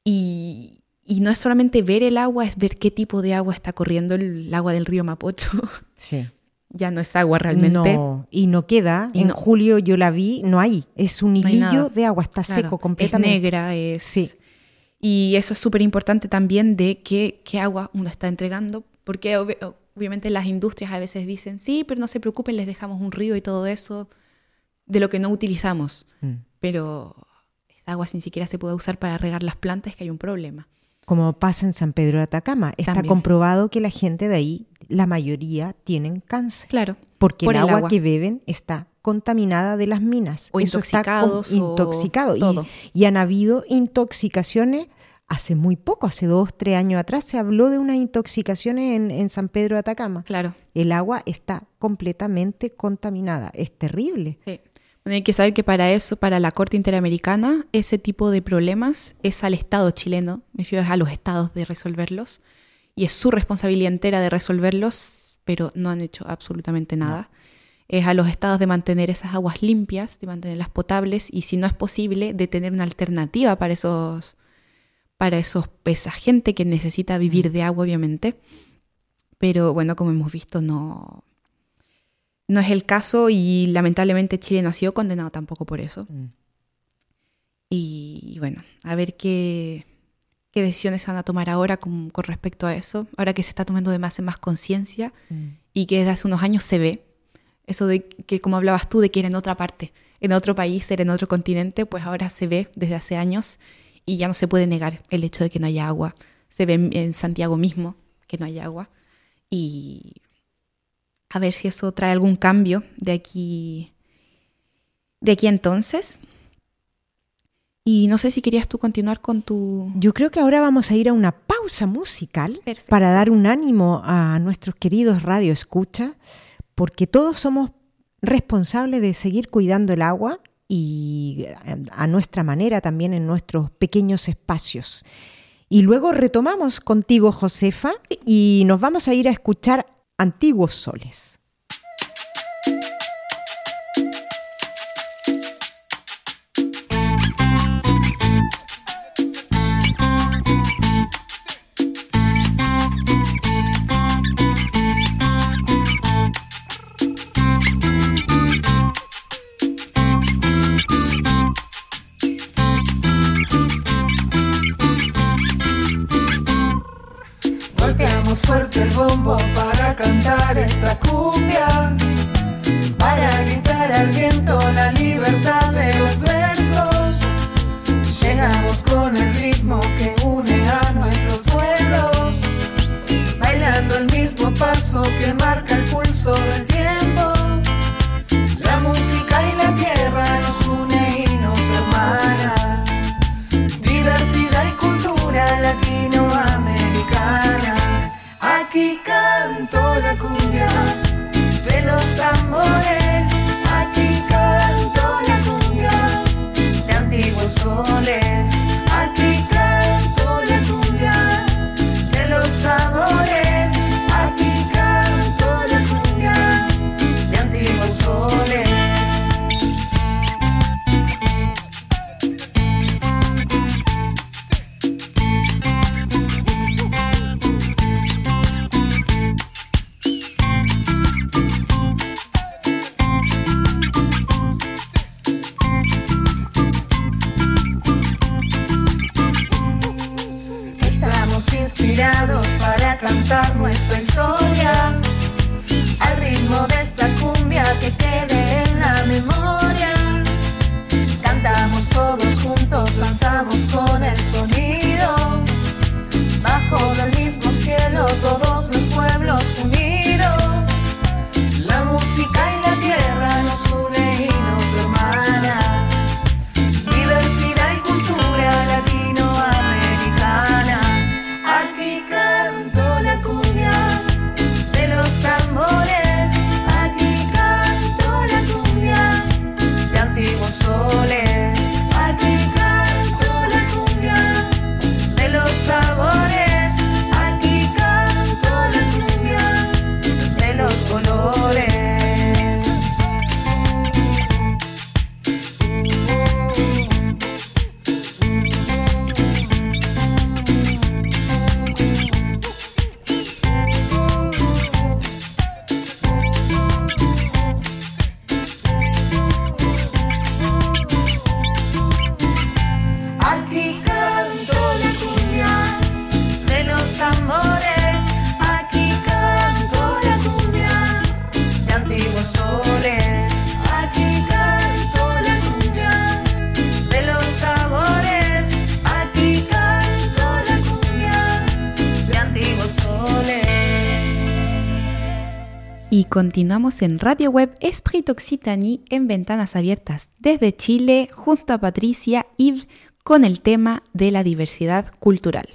Y, y no es solamente ver el agua, es ver qué tipo de agua está corriendo el, agua del río Mapocho. (laughs) sí. ya no es agua realmente. No, y no queda. Y en no. julio yo la vi, no hay. Es un hilillo de agua, está Claro, seco completamente. Es negra, es... Sí. Y eso es súper importante también de qué, qué agua uno está entregando, porque obvi- obviamente las industrias a veces dicen, sí, pero no se preocupen, les dejamos un río y todo eso, de lo que no utilizamos. Mm. Pero es esa agua ni siquiera se puede usar para regar las plantas, es que hay un problema. Como pasa en San Pedro de Atacama. Está También. comprobado que la gente de ahí, la mayoría, tienen cáncer. Claro. Porque por el, el agua, que beben está contaminada de las minas. O Eso está intoxicados, o intoxicado. Y-. Y, han habido intoxicaciones hace muy poco, hace dos, tres años atrás, se habló de unas intoxicaciones en, en San Pedro de Atacama. Claro. El agua está completamente contaminada. Es terrible. Sí. Bueno, hay que saber que para eso, para la Corte Interamericana, ese tipo de problemas es al Estado chileno, me refiero es a los estados de resolverlos, y es su responsabilidad entera de resolverlos, pero no han hecho absolutamente nada. Es a los estados de mantener esas aguas limpias, de mantenerlas potables, y si no es posible, de tener una alternativa para esos, para esos, esa gente que necesita vivir de agua, obviamente. Pero bueno, como hemos visto, no, no es el caso y lamentablemente Chile no ha sido condenado tampoco por eso. Y, y bueno, a ver qué, qué decisiones se van a tomar ahora con, con respecto a eso. Ahora que se está tomando de más en más conciencia y que desde hace unos años se ve. Eso de que, como hablabas tú, de que era en otra parte, en otro país, era en otro continente, pues ahora se ve desde hace años y ya no se puede negar el hecho de que no haya agua. Se ve en Santiago mismo que no hay agua. Y a ver si eso trae algún cambio de aquí de aquí entonces. Y no sé si querías tú continuar con tu Yo creo que ahora vamos a ir a una pausa musical Perfecto. para dar un ánimo a nuestros queridos radio escucha, porque todos somos responsables de seguir cuidando el agua y eh, a nuestra manera también en nuestros pequeños espacios. Y luego retomamos contigo, Josefa, y nos vamos a ir a escuchar Antiguos Soles. Cantar esta cumbia, para gritar al viento la libertad de los versos. Llegamos con el ritmo que une a nuestros pueblos, bailando el mismo paso que marca el pulso del tiempo. Continuamos en Radio Web Esprit Occitanie en Ventanas Abiertas desde Chile junto a Patricia y con el tema de la diversidad cultural.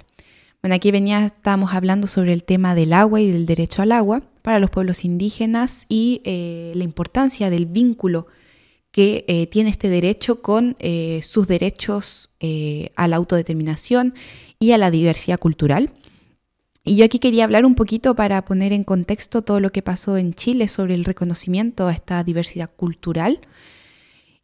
Bueno, aquí venía, estábamos hablando sobre el tema del agua y del derecho al agua para los pueblos indígenas y eh, la importancia del vínculo que eh, tiene este derecho con eh, sus derechos a la autodeterminación y a la diversidad cultural. Y yo aquí quería hablar un poquito para poner en contexto todo lo que pasó en Chile sobre el reconocimiento a esta diversidad cultural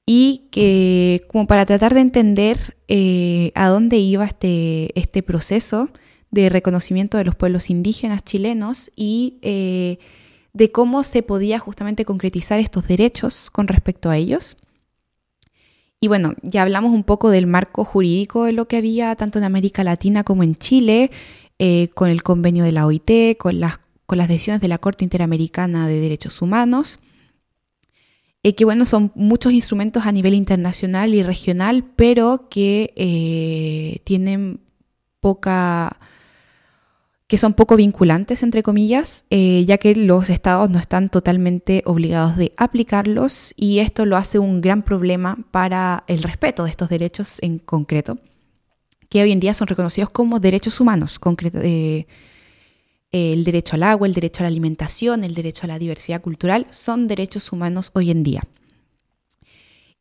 y que como para tratar de entender eh, a dónde iba este, este proceso de reconocimiento de los pueblos indígenas chilenos y eh, de cómo se podía justamente concretizar estos derechos con respecto a ellos. Y bueno, ya hablamos un poco del marco jurídico de lo que había tanto en América Latina como en Chile, eh, con el convenio de la OIT, con las, con las decisiones de la Corte Interamericana de Derechos Humanos, eh, que bueno, son muchos instrumentos a nivel internacional y regional, pero que eh, tienen poca que son poco vinculantes, entre comillas, ya que los estados no están totalmente obligados de aplicarlos y esto lo hace un gran problema para el respeto de estos derechos en concreto que hoy en día son reconocidos como derechos humanos, eh, el derecho al agua, el derecho a la alimentación, el derecho a la diversidad cultural, son derechos humanos hoy en día.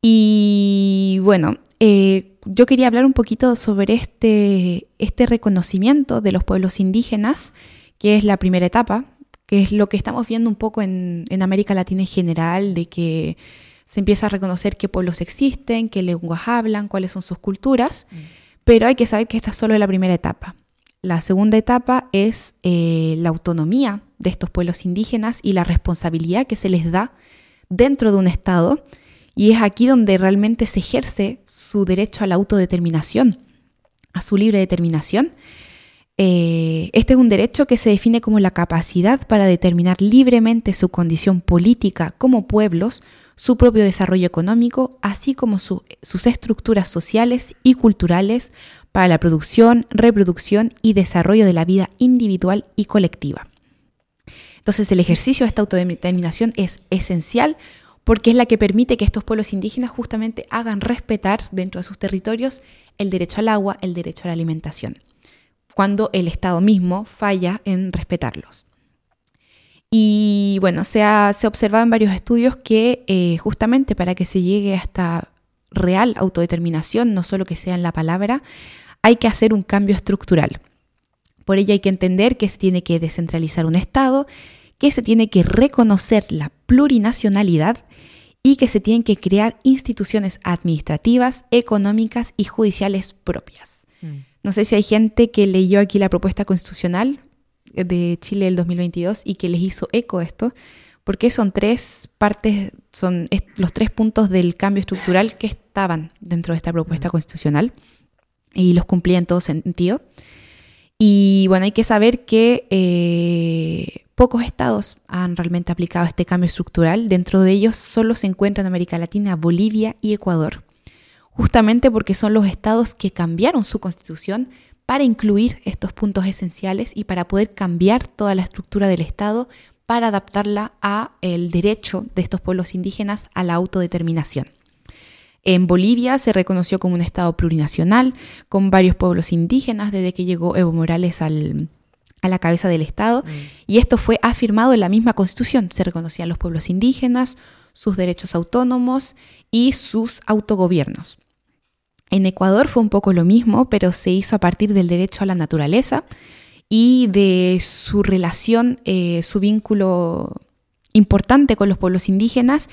Y bueno, eh, yo quería hablar un poquito sobre este, este reconocimiento de los pueblos indígenas, que es la primera etapa, que es lo que estamos viendo un poco en, América Latina en general, de que se empieza a reconocer qué pueblos existen, qué lenguas hablan, cuáles son sus culturas. Mm pero hay que saber que esta es solo la primera etapa. La segunda etapa es eh, la autonomía de estos pueblos indígenas y la responsabilidad que se les da dentro de un Estado. Y es aquí donde realmente se ejerce su derecho a la autodeterminación, a su libre determinación. Eh, este es un derecho que se define como la capacidad para determinar libremente su condición política como pueblos su propio desarrollo económico, así como sus estructuras sociales y culturales para la producción, reproducción y desarrollo de la vida individual y colectiva. Entonces el ejercicio de esta autodeterminación es esencial porque es la que permite que estos pueblos indígenas justamente hagan respetar dentro de sus territorios el derecho al agua, el derecho a la alimentación, cuando el Estado mismo falla en respetarlos. Y bueno, se ha, se observado en varios estudios que eh, justamente para que se llegue a esta real autodeterminación, no solo que sea en la palabra, hay que hacer un cambio estructural. Por ello hay que entender que se tiene que descentralizar un Estado, que se tiene que reconocer la plurinacionalidad y que se tienen que crear instituciones administrativas, económicas y judiciales propias. Mm. No sé si hay gente que leyó aquí la propuesta constitucional, de Chile del 2022 y que les hizo eco esto, porque son tres partes, son los tres puntos del cambio estructural que estaban dentro de esta propuesta constitucional y los cumplía en todo sentido. Y bueno, hay que saber que eh, pocos estados han realmente aplicado este cambio estructural. Dentro de ellos solo se encuentran en América Latina Bolivia y Ecuador, justamente porque son los estados que cambiaron su constitución para incluir estos puntos esenciales y para poder cambiar toda la estructura del Estado para adaptarla a el derecho de estos pueblos indígenas a la autodeterminación. En Bolivia se reconoció como un Estado plurinacional, con varios pueblos indígenas desde que llegó Evo Morales a la cabeza del Estado, mm. y esto fue afirmado en la misma Constitución. Se reconocían los pueblos indígenas, sus derechos autónomos y sus autogobiernos. En Ecuador fue un poco lo mismo, pero se hizo a partir del derecho a la naturaleza y de su relación, eh, su vínculo importante con los pueblos indígenas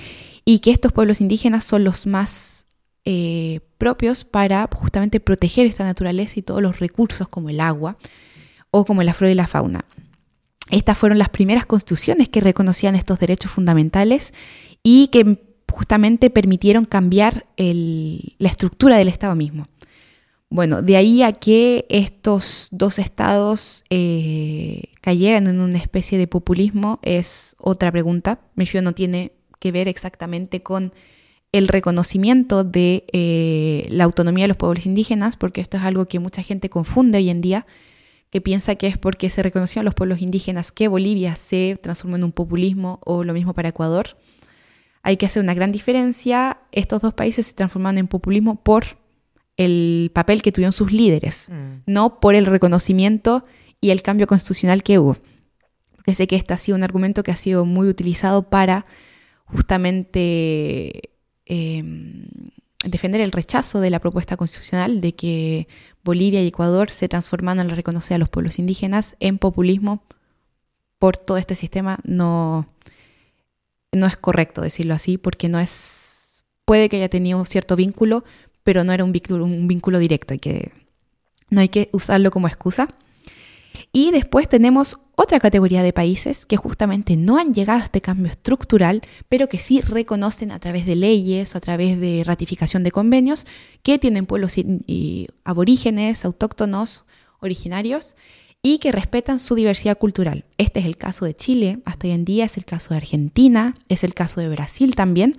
y que estos pueblos indígenas son los más eh, propios para justamente proteger esta naturaleza y todos los recursos como el agua o como la flora y la fauna. Estas fueron las primeras constituciones que reconocían estos derechos fundamentales y que justamente permitieron cambiar la estructura del Estado mismo. Bueno, de ahí a que estos dos estados eh, cayeran en una especie de populismo es otra pregunta. Me no tiene que ver exactamente con el reconocimiento de eh, la autonomía de los pueblos indígenas, porque esto es algo que mucha gente confunde hoy en día, que piensa que es porque se reconocieron los pueblos indígenas que Bolivia se transformó en un populismo o lo mismo para Ecuador. Hay que hacer una gran diferencia. Estos dos países se transformaron en populismo por el papel que tuvieron sus líderes, Mm. no por el reconocimiento y el cambio constitucional que hubo. Porque sé que este ha sido un argumento que ha sido muy utilizado para justamente eh, defender el rechazo de la propuesta constitucional de que Bolivia y Ecuador se transformaron al reconocer a los pueblos indígenas en populismo por todo este sistema. No, no es correcto decirlo así, porque no es. Puede que haya tenido cierto vínculo, pero no era un vínculo, un vínculo directo. Hay que, no hay que usarlo como excusa. Y después tenemos otra categoría de países que justamente no han llegado a este cambio estructural, pero que sí reconocen a través de leyes, a través de ratificación de convenios, que tienen pueblos aborígenes, autóctonos, originarios, y que respetan su diversidad cultural. Este es el caso de Chile, hasta hoy en día es el caso de Argentina, es el caso de Brasil también.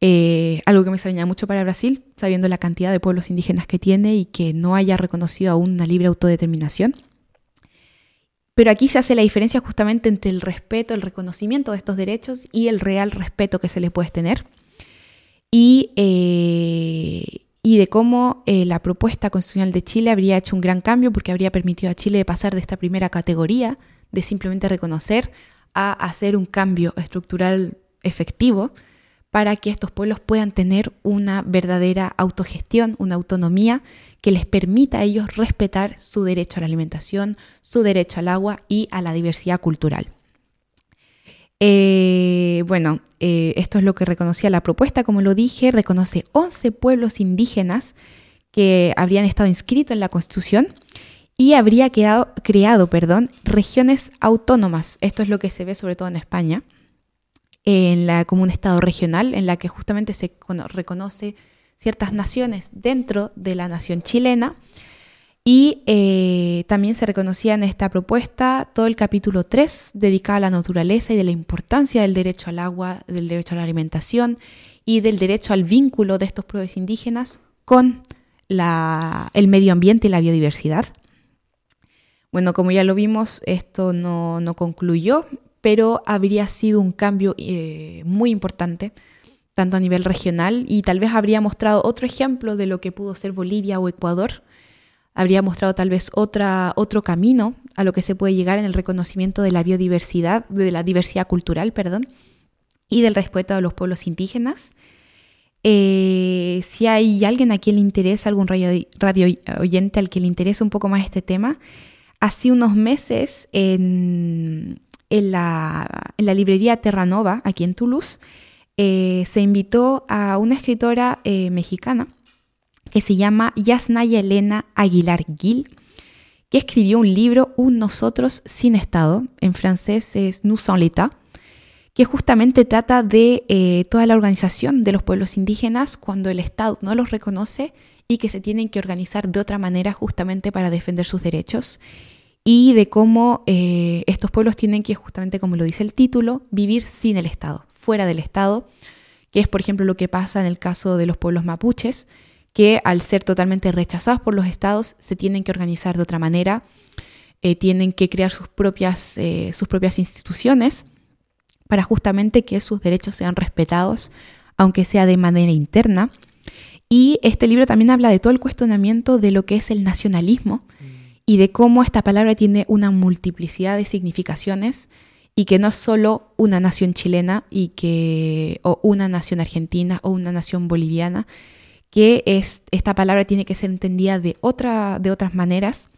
Eh, algo que me extraña mucho para Brasil, sabiendo la cantidad de pueblos indígenas que tiene y que no haya reconocido aún una libre autodeterminación. Pero aquí se hace la diferencia justamente entre el respeto, el reconocimiento de estos derechos y el real respeto que se les puede tener. Y, eh, y de cómo eh, la propuesta constitucional de Chile habría hecho un gran cambio porque habría permitido a Chile pasar de esta primera categoría de simplemente reconocer a hacer un cambio estructural efectivo para que estos pueblos puedan tener una verdadera autogestión, una autonomía que les permita a ellos respetar su derecho a la alimentación, su derecho al agua y a la diversidad cultural. Eh, bueno, eh, esto es lo que reconocía la propuesta, como lo dije, reconoce 11 pueblos indígenas que habrían estado inscritos en la Constitución y habría quedado, creado perdón, regiones autónomas. Esto es lo que se ve sobre todo en España, en la, como un estado regional en la que justamente se cono- reconoce ciertas naciones dentro de la nación chilena. Y eh, también se reconocía en esta propuesta todo el capítulo 3 dedicado a la naturaleza y de la importancia del derecho al agua, del derecho a la alimentación y del derecho al vínculo de estos pueblos indígenas con el medio ambiente y la biodiversidad. Bueno, como ya lo vimos, esto no, no concluyó, pero habría sido un cambio eh, muy importante, tanto a nivel regional, y tal vez habría mostrado otro ejemplo de lo que pudo ser Bolivia o Ecuador. Habría mostrado tal vez otro camino a lo que se puede llegar en el reconocimiento de la biodiversidad, de la diversidad cultural, perdón, y del respeto a los pueblos indígenas. Eh, si hay alguien a quien le interesa, algún radio, radio oyente al que le interesa un poco más este tema, hace unos meses en, en, la, en la librería Terranova, aquí en Toulouse, eh, se invitó a una escritora eh, mexicana que se llama Yasnaya Elena Aguilar Gil, que escribió un libro, Un Nosotros sin Estado, en francés es Nous sans l'État, que justamente trata de eh, toda la organización de los pueblos indígenas cuando el Estado no los reconoce y que se tienen que organizar de otra manera justamente para defender sus derechos y de cómo eh, estos pueblos tienen que, justamente como lo dice el título, vivir sin el Estado, fuera del Estado, que es por ejemplo lo que pasa en el caso de los pueblos mapuches, que al ser totalmente rechazados por los estados se tienen que organizar de otra manera, eh, tienen que crear sus propias, eh, sus propias instituciones para justamente que sus derechos sean respetados, aunque sea de manera interna. Y este libro también habla de todo el cuestionamiento de lo que es el nacionalismo y de cómo esta palabra tiene una multiplicidad de significaciones y que no es solo una nación chilena y que o una nación argentina o una nación boliviana, que es, esta palabra tiene que ser entendida de, otra, de otras maneras.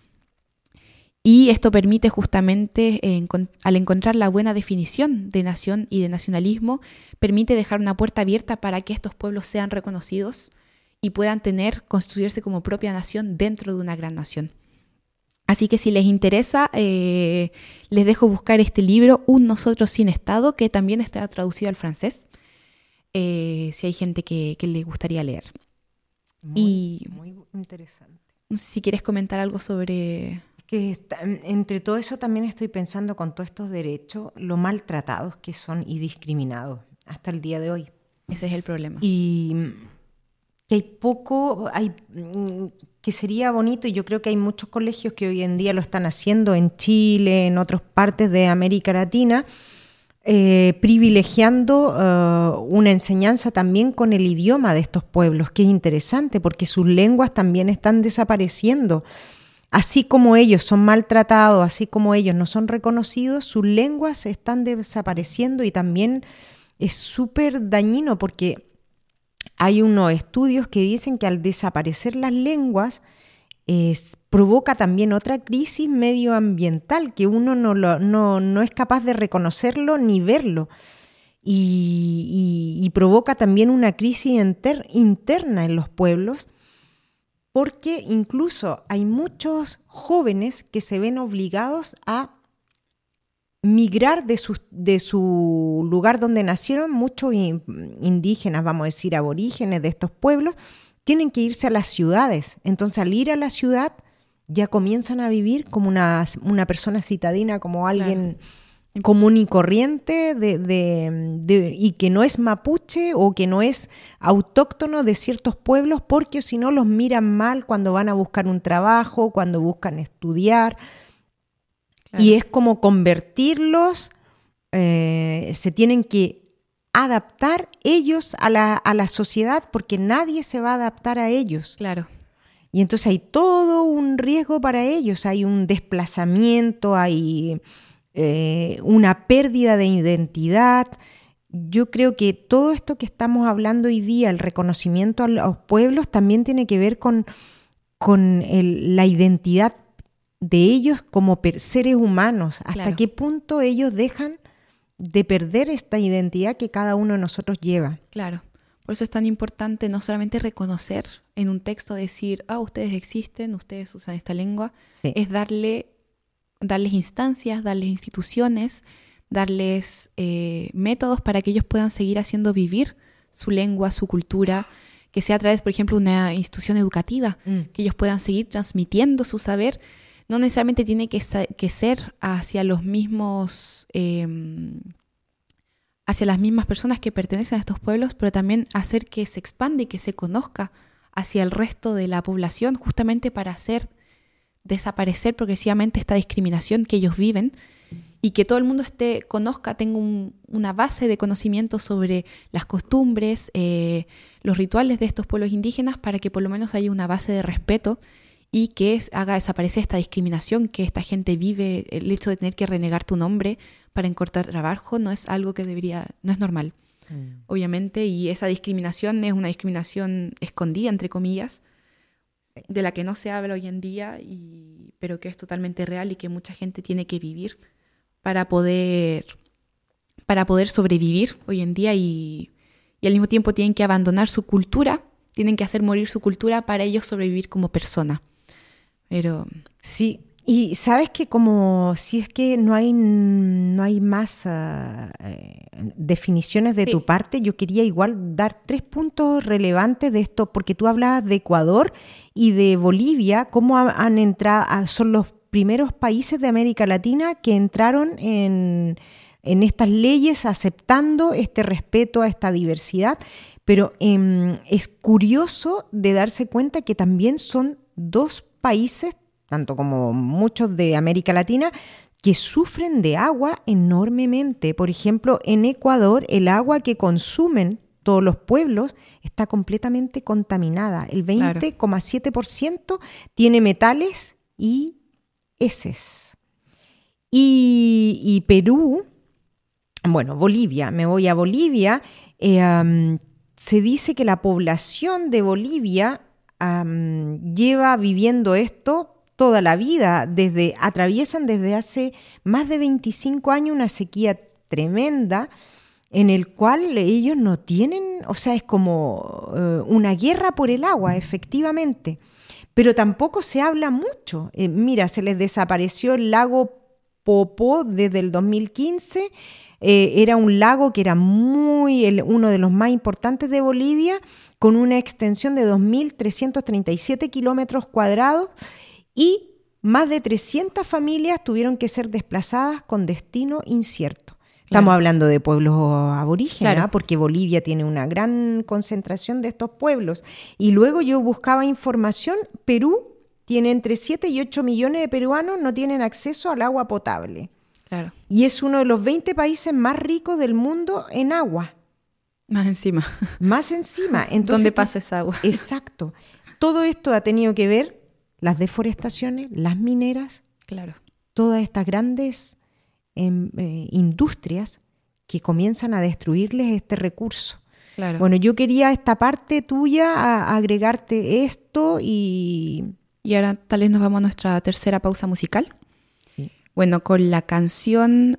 Y esto permite justamente, eh, al encontrar la buena definición de nación y de nacionalismo, permite dejar una puerta abierta para que estos pueblos sean reconocidos y puedan tener, construirse como propia nación dentro de una gran nación. Así que si les interesa, eh, les dejo buscar este libro, Un Nosotros sin Estado, que también está traducido al francés, eh, si hay gente que, que le gustaría leer. Muy, Y- muy interesante. Si quieres comentar algo sobre... Que está- entre todo eso también estoy pensando con todos estos derechos, lo maltratados que son y discriminados hasta el día de hoy. Ese es el problema. Y que hay poco, hay, mm, que sería bonito, y yo creo que hay muchos colegios que hoy en día lo están haciendo en Chile, en otras partes de América Latina, eh, privilegiando eh, una enseñanza también con el idioma de estos pueblos, que es interesante porque sus lenguas también están desapareciendo. Así como ellos son maltratados, así como ellos no son reconocidos, sus lenguas están desapareciendo y también es súper dañino porque hay unos estudios que dicen que al desaparecer las lenguas, provoca también otra crisis medioambiental que uno no, no, es capaz de reconocerlo ni verlo. Y, provoca también una crisis interna en los pueblos, porque incluso hay muchos jóvenes que se ven obligados a migrar de su, de su lugar donde nacieron, muchos indígenas, vamos a decir, aborígenes de estos pueblos, tienen que irse a las ciudades. Entonces, al ir a la ciudad, ya comienzan a vivir como una, una persona citadina, como alguien común y corriente de, y que no es mapuche o que no es autóctono de ciertos pueblos, porque si no los miran mal cuando van a buscar un trabajo, cuando buscan estudiar. Y es como convertirlos, eh, se tienen que adaptar ellos a la, a la sociedad porque nadie se va a adaptar a ellos. Claro. Y entonces hay todo un riesgo para ellos, hay un desplazamiento, hay eh, una pérdida de identidad. Yo creo que todo esto que estamos hablando hoy día, el reconocimiento a los pueblos, también tiene que ver con, con la identidad de ellos como seres humanos, hasta qué punto ellos dejan de perder esta identidad que cada uno de nosotros lleva. Claro. Por eso es tan importante no solamente reconocer en un texto, decir, ah, ustedes existen, ustedes usan esta lengua, es darle, darles instancias, darles instituciones, darles eh, métodos para que ellos puedan seguir haciendo vivir su lengua, su cultura, que sea a través, por ejemplo, una institución educativa, mm. que ellos puedan seguir transmitiendo su saber no necesariamente tiene que, ser hacia los mismos, em, hacia las mismas personas que pertenecen a estos pueblos, pero también hacer que se expande y que se conozca hacia el resto de la población, justamente para hacer desaparecer progresivamente esta discriminación que ellos viven y que todo el mundo esté, conozca, tenga una base de conocimiento sobre las costumbres, eh, los rituales de estos pueblos indígenas, para que por lo menos haya una base de respeto y que haga desaparecer esta discriminación que esta gente vive, el hecho de tener que renegar tu nombre para encortar trabajo no es algo que debería, no es normal, mm. obviamente, y esa discriminación es una discriminación escondida, entre comillas, de la que no se habla hoy en día, y, pero que es totalmente real y que mucha gente tiene que vivir para poder, para poder sobrevivir hoy en día y, y al mismo tiempo tienen que abandonar su cultura, tienen que hacer morir su cultura para ellos sobrevivir como persona. Pero sí, y sabes que como si es que no hay, no hay más ah, eh, definiciones de tu parte, yo quería igual dar tres puntos relevantes de esto, porque tú hablabas de Ecuador y de Bolivia, cómo han entrado, ah, son los primeros países de América Latina que entraron en, en estas leyes aceptando este respeto a esta diversidad, pero em, es curioso de darse cuenta que también son dos países, tanto como muchos de América Latina, que sufren de agua enormemente. Por ejemplo, en Ecuador el agua que consumen todos los pueblos está completamente contaminada. El 20,7% tiene metales y heces. Y, Perú, bueno, Bolivia, me voy a Bolivia, eh, se dice que la población de Bolivia lleva viviendo esto toda la vida, desde atraviesan desde hace más de 25 años una sequía tremenda en el cual ellos no tienen, o sea, es como eh, una guerra por el agua, efectivamente. Pero tampoco se habla mucho. Eh, mira, se les desapareció el lago Popó desde el 2015 eh, era un lago que era muy, uno de los más importantes de Bolivia, con una extensión de 2.337 kilómetros cuadrados y más de 300 familias tuvieron que ser desplazadas con destino incierto. Estamos hablando de pueblos aborígenes, Claro. ¿ah? porque Bolivia tiene una gran concentración de estos pueblos. Y luego yo buscaba información, Perú tiene entre 7 y 8 millones de peruanos no tienen acceso al agua potable. Claro. Y es uno de los 20 países más ricos del mundo en agua. Más encima. Más encima. (laughs) Entonces, ¿Dónde pasa esa agua? (laughs) Exacto. Todo esto ha tenido que ver las deforestaciones, las mineras, Claro. todas estas grandes em, eh, industrias que comienzan a destruirles este recurso. Claro. Bueno, yo quería esta parte tuya a- agregarte esto y Y ahora tal vez nos vamos a nuestra tercera pausa musical. Bueno, con la canción,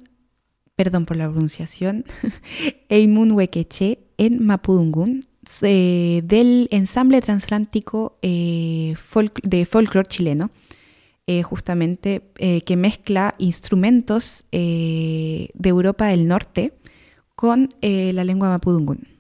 perdón por la pronunciación, (laughs) Eimun Wekeche en Mapudungun, del ensamble transatlántico eh, de folclore chileno, eh, justamente eh, que mezcla instrumentos de Europa del Norte con la lengua Mapudungun.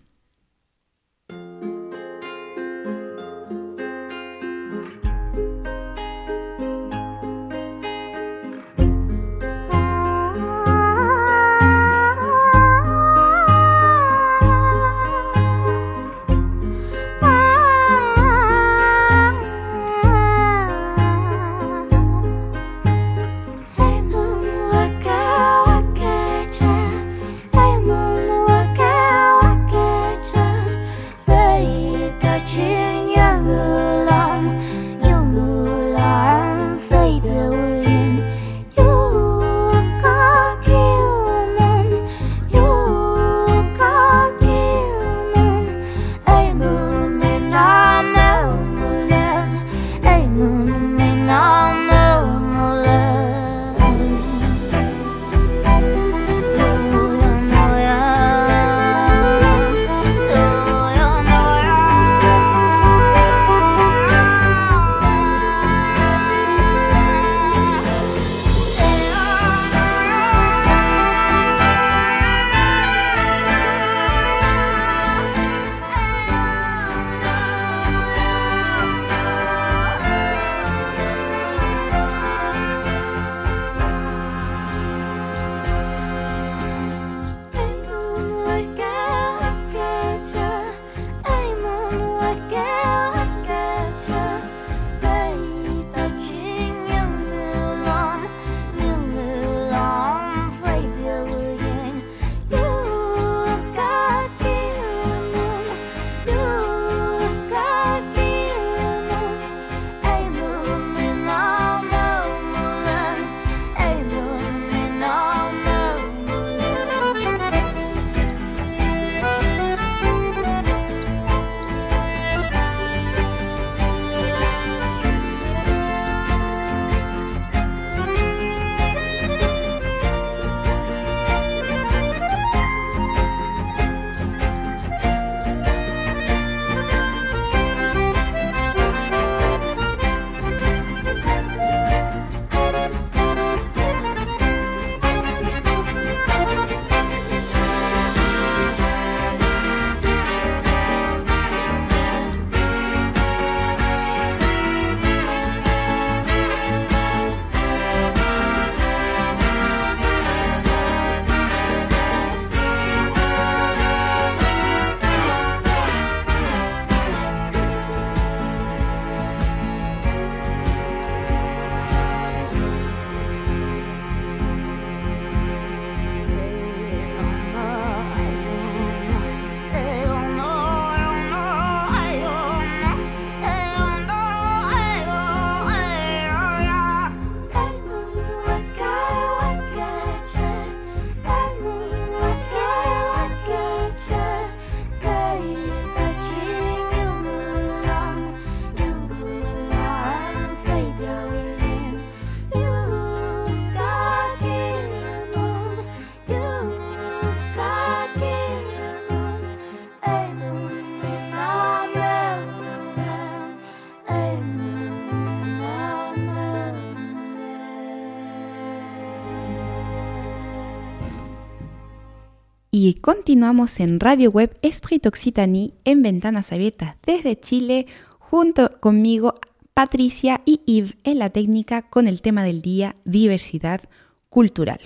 Y continuamos en Radio Web Esprit Occitanie en Ventanas Abiertas desde Chile, junto conmigo Patricia y Yves en la técnica con el tema del día diversidad cultural.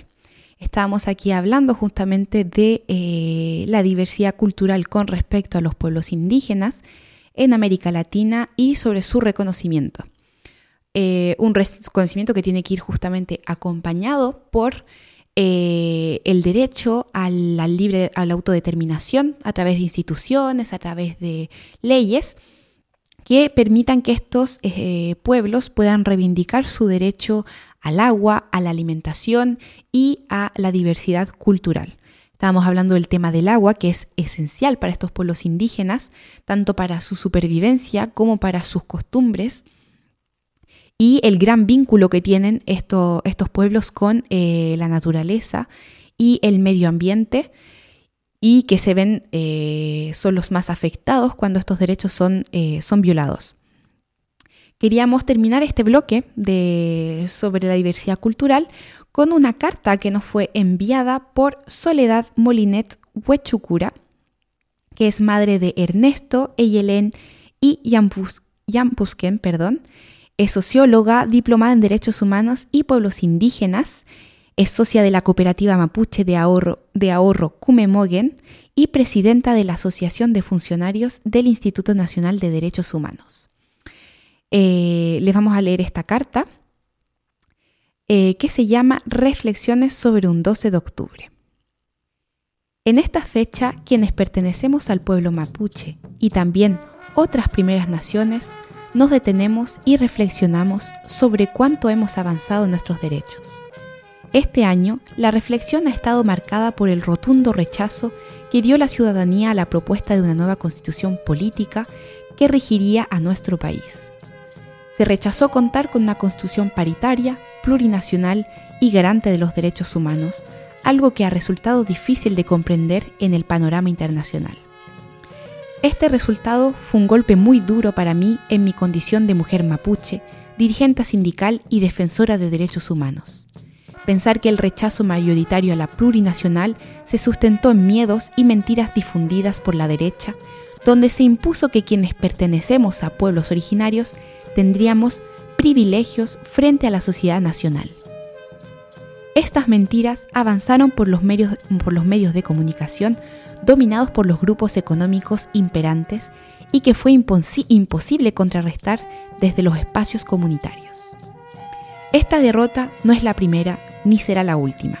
Estábamos aquí hablando justamente de eh, la diversidad cultural con respecto a los pueblos indígenas en América Latina y sobre su reconocimiento. Eh, un reconocimiento que tiene que ir justamente acompañado por eh, el derecho a la, libre, a la autodeterminación a través de instituciones, a través de leyes que permitan que estos eh, pueblos puedan reivindicar su derecho al agua, a la alimentación y a la diversidad cultural. Estábamos hablando del tema del agua, que es esencial para estos pueblos indígenas, tanto para su supervivencia como para sus costumbres y el gran vínculo que tienen estos pueblos con eh, la naturaleza y el medio ambiente y que se ven eh, son los más afectados cuando estos derechos son, eh, son violados. Queríamos terminar este bloque de, sobre la diversidad cultural con una carta que nos fue enviada por Soledad Molinet Huechucura, que es madre de Ernesto, Eyelén y Yampusken, perdón, es socióloga, diplomada en Derechos Humanos y Pueblos Indígenas, es socia de la cooperativa mapuche de ahorro, de ahorro y presidenta de la Asociación de Funcionarios del Instituto Nacional de Derechos Humanos. Eh, les vamos a leer esta carta eh, que se llama Reflexiones sobre un 12 de octubre. En esta fecha, quienes pertenecemos al pueblo mapuche y también otras primeras naciones, nos detenemos y reflexionamos sobre cuánto hemos avanzado en nuestros derechos. Este año, la reflexión ha estado marcada por el rotundo rechazo que dio la ciudadanía a la propuesta de una nueva constitución política que regiría a nuestro país. Se rechazó contar con una constitución paritaria, plurinacional y garante de los derechos humanos, algo que ha resultado difícil de comprender en el panorama internacional. Este resultado fue un golpe muy duro para mí en mi condición de mujer mapuche, dirigente sindical y defensora de derechos humanos. Pensar que el rechazo mayoritario a la plurinacional se sustentó en miedos y mentiras difundidas por la derecha, donde se impuso que quienes pertenecemos a pueblos originarios tendríamos privilegios frente a la sociedad nacional. Estas mentiras avanzaron por los medios, por los medios de comunicación dominados por los grupos económicos imperantes y que fue imposible contrarrestar desde los espacios comunitarios. Esta derrota no es la primera ni será la última.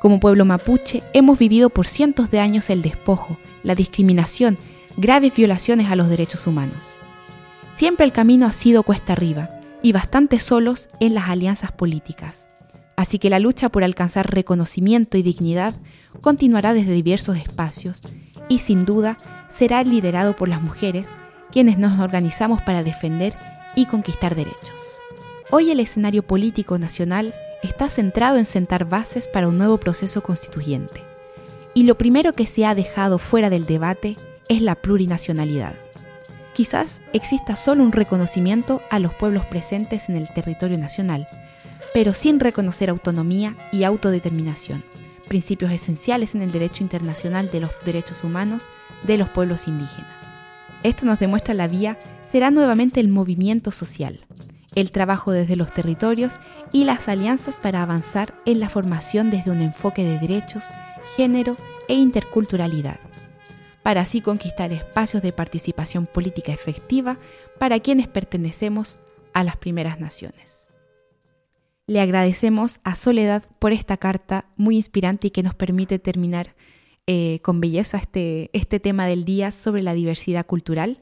Como pueblo mapuche hemos vivido por cientos de años el despojo, la discriminación, graves violaciones a los derechos humanos. Siempre el camino ha sido cuesta arriba y bastante solos en las alianzas políticas. Así que la lucha por alcanzar reconocimiento y dignidad continuará desde diversos espacios y sin duda será liderado por las mujeres, quienes nos organizamos para defender y conquistar derechos. Hoy el escenario político nacional está centrado en sentar bases para un nuevo proceso constituyente. Y lo primero que se ha dejado fuera del debate es la plurinacionalidad. Quizás exista solo un reconocimiento a los pueblos presentes en el territorio nacional, pero sin reconocer autonomía y autodeterminación, principios esenciales en el derecho internacional de los derechos humanos de los pueblos indígenas. Esto nos demuestra la vía será nuevamente el movimiento social, el trabajo desde los territorios y las alianzas para avanzar en la formación desde un enfoque de derechos, género e interculturalidad, para así conquistar espacios de participación política efectiva para quienes pertenecemos a las primeras naciones. Le agradecemos a Soledad por esta carta muy inspirante y que nos permite terminar eh, con belleza este, este tema del día sobre la diversidad cultural.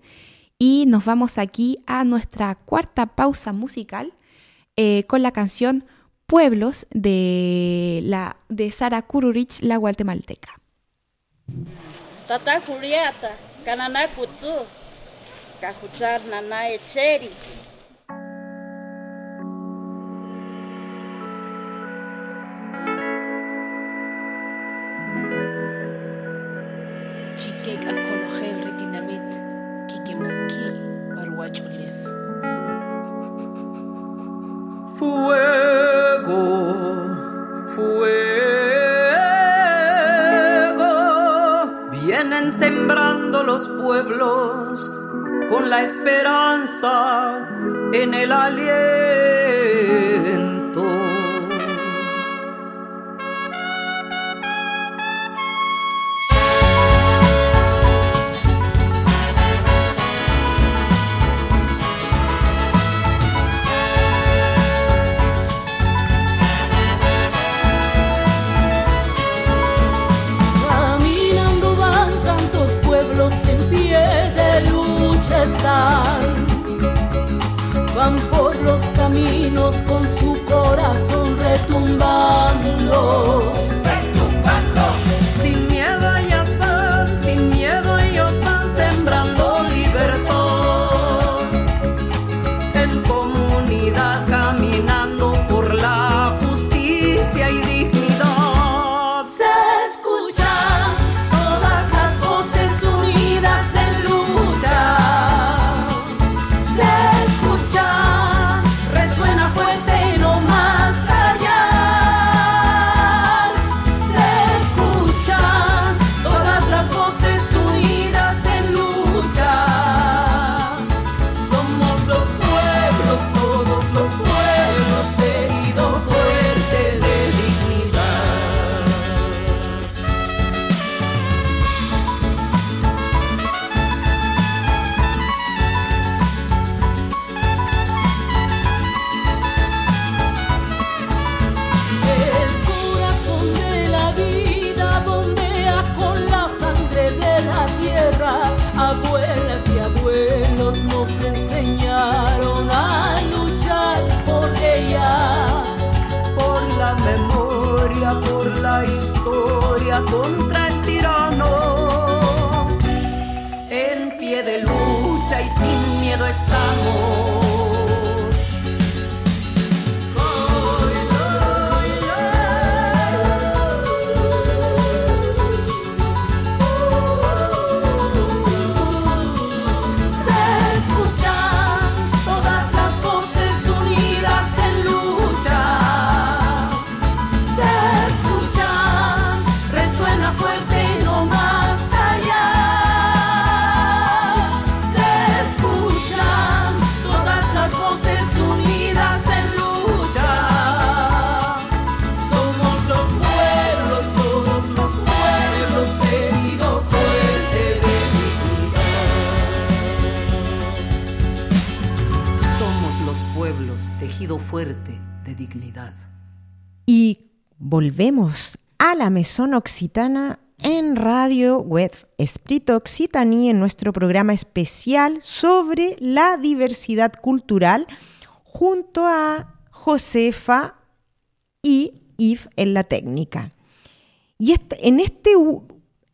Y nos vamos aquí a nuestra cuarta pausa musical eh, con la canción Pueblos de, la, de Sara Kururich, la guatemalteca. Tata Julieta, Canana Kutsu, Cajuchar Echeri. Chiquek akonojel retinamit, kikemomki, barwachulef. Fuego, fuego, vienen sembrando los pueblos con la esperanza en el aliento. Con su corazón retumbando. A la Mesón Occitana en Radio Web Espíritu Occitaní en nuestro programa especial sobre la diversidad cultural junto a Josefa y Yves en la técnica. Y este, en este,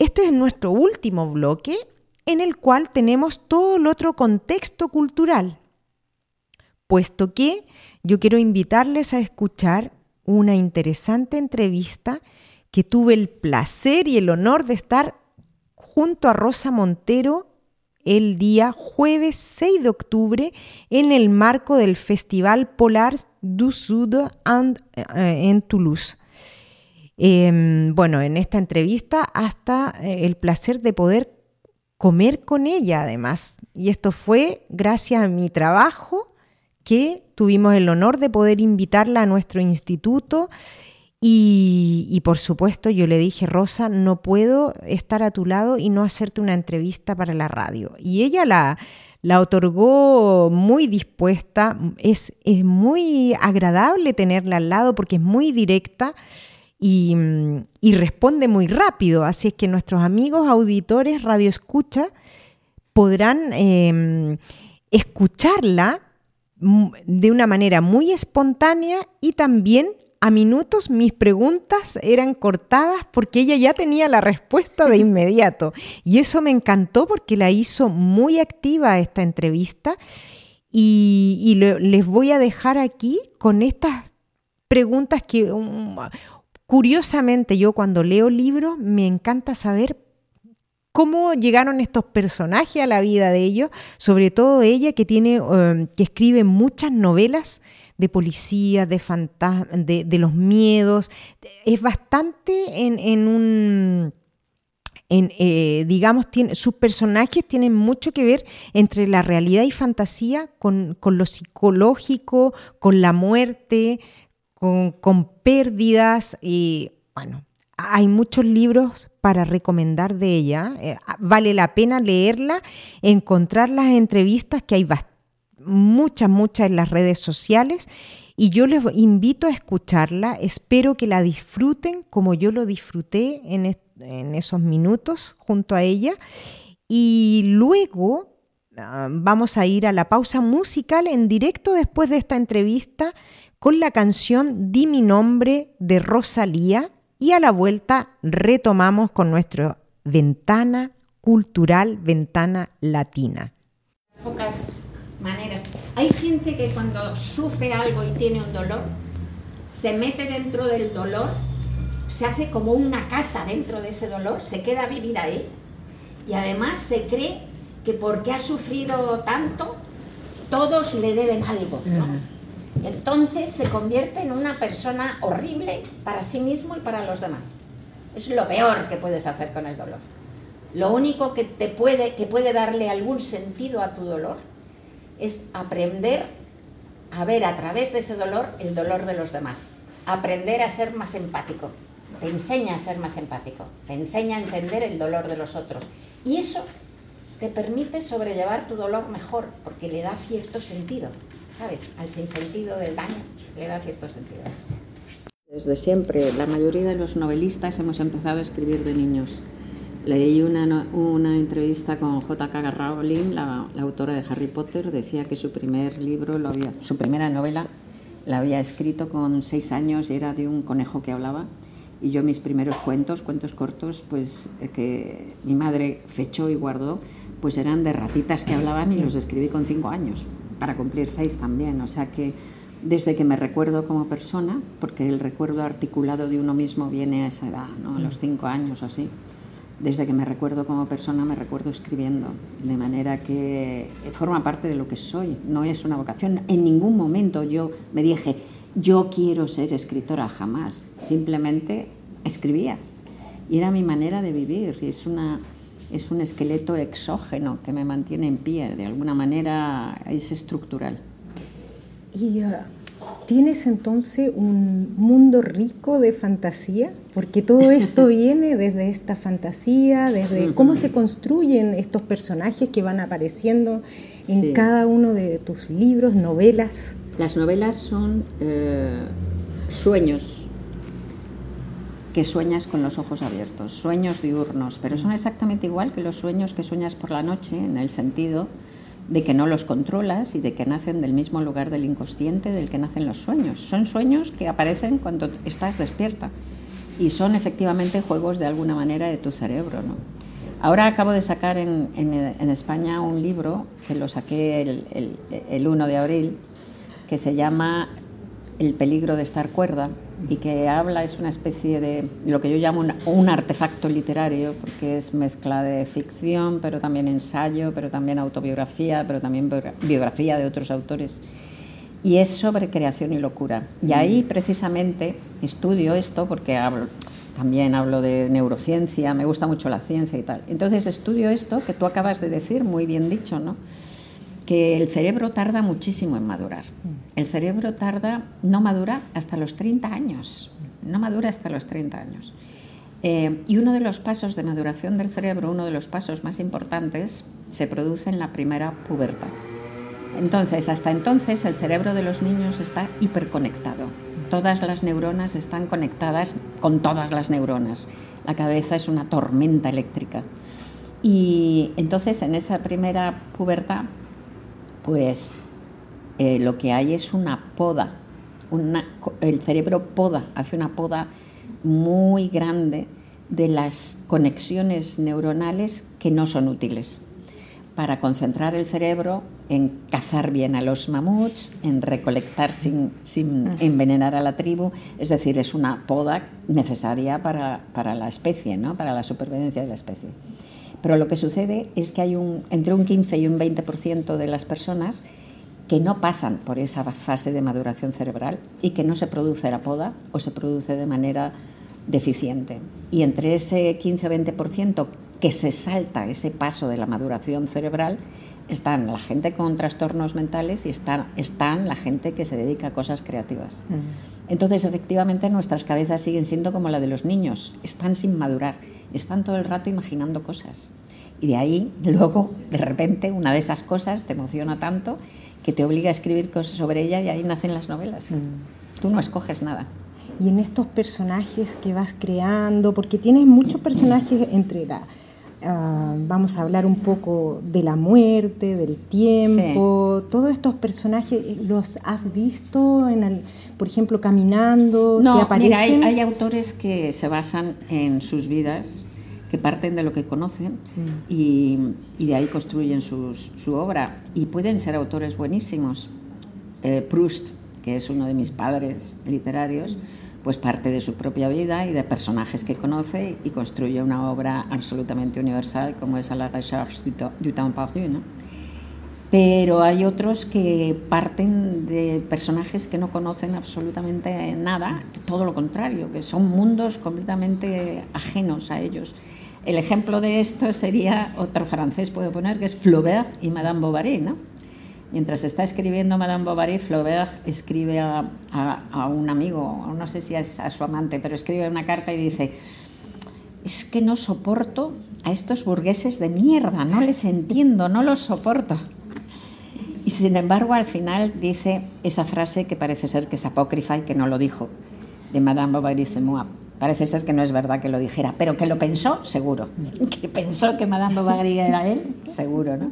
este es nuestro último bloque en el cual tenemos todo el otro contexto cultural puesto que yo quiero invitarles a escuchar una interesante entrevista que tuve el placer y el honor de estar junto a Rosa Montero el día jueves 6 de octubre en el marco del Festival Polar du Sud eh, en Toulouse. Eh, bueno, en esta entrevista hasta eh, el placer de poder comer con ella además. Y esto fue gracias a mi trabajo que tuvimos el honor de poder invitarla a nuestro instituto y, y, por supuesto yo le dije, Rosa, no puedo estar a tu lado y no hacerte una entrevista para la radio. Y ella la, la otorgó muy dispuesta, es, es muy agradable tenerla al lado porque es muy directa y, y responde muy rápido. Así es que nuestros amigos auditores, radio escucha, podrán eh, escucharla de una manera muy espontánea y también a minutos mis preguntas eran cortadas porque ella ya tenía la respuesta de (laughs) inmediato. Y eso me encantó porque la hizo muy activa esta entrevista. Y, y le, les voy a dejar aquí con estas preguntas que um, curiosamente yo cuando leo libros me encanta saber cómo llegaron estos personajes a la vida de ellos, sobre todo ella que tiene, um, que escribe muchas novelas de policía, de fantasmas, de, los miedos. Es bastante en, en un. En, eh, digamos, tiene, sus personajes tienen mucho que ver entre la realidad y fantasía, con, con lo psicológico, con la muerte, con, con pérdidas. Y bueno, hay muchos libros para recomendar de ella. Eh, vale la pena leerla, encontrar las entrevistas que hay muchas, muchas en las redes sociales y yo les invito a escucharla. Espero que la disfruten como yo lo disfruté en, en esos minutos junto a ella. Y luego ah, vamos a ir a la pausa musical en directo después de esta entrevista con la canción Di mi nombre de Rosalía y a la vuelta retomamos con nuestra ventana cultural, ventana latina. Pocas maneras. Hay gente que cuando sufre algo y tiene un dolor, se mete dentro del dolor, se hace como una casa dentro de ese dolor, se queda a vivir ahí y además se cree que porque ha sufrido tanto, todos le deben algo. ¿no? Entonces se convierte en una persona horrible para sí mismo y para los demás. Es lo peor que puedes hacer con el dolor. Lo único que te puede, que puede darle algún sentido a tu dolor es aprender a ver a través de ese dolor el dolor de los demás. Aprender a ser más empático. Te enseña a ser más empático. Te enseña a entender el dolor de los otros. Y eso te permite sobrellevar tu dolor mejor, porque le da cierto sentido, ¿sabes? Al sinsentido del daño le da cierto sentido. Desde siempre, la mayoría de los novelistas hemos empezado a escribir de niños. Leí una, una entrevista con J.K. Rowling, la, la autora de Harry Potter, decía que su primer libro, lo había, su primera novela, la había escrito con seis años y era de un conejo que hablaba. Y yo mis primeros cuentos, cuentos cortos, pues eh, que mi madre fechó y guardó, pues eran de ratitas que hablaban y los escribí con cinco años, para cumplir seis también. O sea que desde que me recuerdo como persona, porque el recuerdo articulado de uno mismo viene a esa edad, ¿no? a los cinco años o así, desde que me recuerdo como persona me recuerdo escribiendo, de manera que forma parte de lo que soy, no es una vocación. En ningún momento yo me dije, yo quiero ser escritora, jamás, simplemente escribía. Y era mi manera de vivir, y es, una, es un esqueleto exógeno que me mantiene en pie, de alguna manera es estructural. ¿Y ah, tienes entonces un mundo rico de fantasía? Porque todo esto (laughs) viene desde esta fantasía, desde cómo se construyen estos personajes que van apareciendo en Sí. cada uno de tus libros, novelas. Las novelas son eh, sueños que sueñas con los ojos abiertos, sueños diurnos, pero son exactamente igual que los sueños que sueñas por la noche, en el sentido de que no los controlas y de que nacen del mismo lugar del inconsciente del que nacen los sueños. Son sueños que aparecen cuando estás despierta y son efectivamente juegos de alguna manera de tu cerebro. ¿no? Ahora acabo de sacar en, España un libro que lo saqué el- el 1 de abril que se llama El peligro de estar cuerda y que habla, es una especie de lo que yo llamo un, un artefacto literario, porque es mezcla de ficción, pero también ensayo, pero también autobiografía, pero también biogra- biografía de otros autores. Y es sobre creación y locura. Y ahí precisamente estudio esto porque hablo, también hablo de neurociencia, me gusta mucho la ciencia y tal. Entonces estudio esto que tú acabas de decir, muy bien dicho, ¿no? Que el cerebro tarda muchísimo en madurar. El cerebro tarda, no madura hasta los 30 años, no madura hasta los 30 años. Eh, y uno de los pasos de maduración del cerebro, uno de los pasos más importantes, se produce en la primera pubertad. Entonces, hasta entonces el cerebro de los niños está hiperconectado. Todas las neuronas están conectadas con todas las neuronas. La cabeza es una tormenta eléctrica. Y entonces en esa primera pubertad, pues eh, lo que hay es una poda. Una, el cerebro poda, hace una poda muy grande de las conexiones neuronales que no son útiles para concentrar el cerebro en cazar bien a los mamuts, en recolectar sin, sin envenenar a la tribu, es decir, es una poda necesaria para, para la especie, ¿no? para la supervivencia de la especie. Pero lo que sucede es que hay un, entre un 15 y un 20% de las personas que no pasan por esa fase de maduración cerebral y que no se produce la poda o se produce de manera deficiente. Y entre ese 15 o 20% que se salta ese paso de la maduración cerebral, están la gente con trastornos mentales y están, están la gente que se dedica a cosas creativas. Entonces, efectivamente, nuestras cabezas siguen siendo como la de los niños, están sin madurar, están todo el rato imaginando cosas. Y de ahí, (laughs) luego, de repente, una de esas cosas te emociona tanto que te obliga a escribir cosas sobre ella y ahí nacen las novelas. Tú no escoges nada. Y en estos personajes que vas creando, porque tienes muchos personajes entre la, ah, vamos a hablar un poco de la muerte, del tiempo, todos estos personajes, ¿los has visto, en el- por ejemplo, caminando? ¿Te No, aparecen? mira, hay, hay autores que se basan en sus vidas, que parten de lo que conocen y, y de ahí construyen sus- su obra. Y pueden ser autores buenísimos. Eh, Proust, que es uno de mis padres literarios, pues parte de su propia vida y de personajes que conoce y construye una obra absolutamente universal como es A la recherche du temps perdu. ¿no? Pero hay otros que parten de personajes que no conocen absolutamente nada, todo lo contrario, que son mundos completamente ajenos a ellos. El ejemplo de esto sería otro francés, puedo poner, que es Flaubert y Madame Bovary. ¿no? Mientras está escribiendo Madame Bovary, Flaubert escribe a, a- a un amigo, no sé si es a su amante, pero escribe una carta y dice, es que no soporto a estos burgueses de mierda, no les entiendo, no los soporto. Y sin embargo, al final dice esa frase que parece ser que es apócrifa y que no lo dijo, de Madame Bovary Semois. Parece ser que no es verdad que lo dijera, pero que lo pensó, seguro. (laughs) Que pensó que Madame Bovary era él, seguro, ¿no?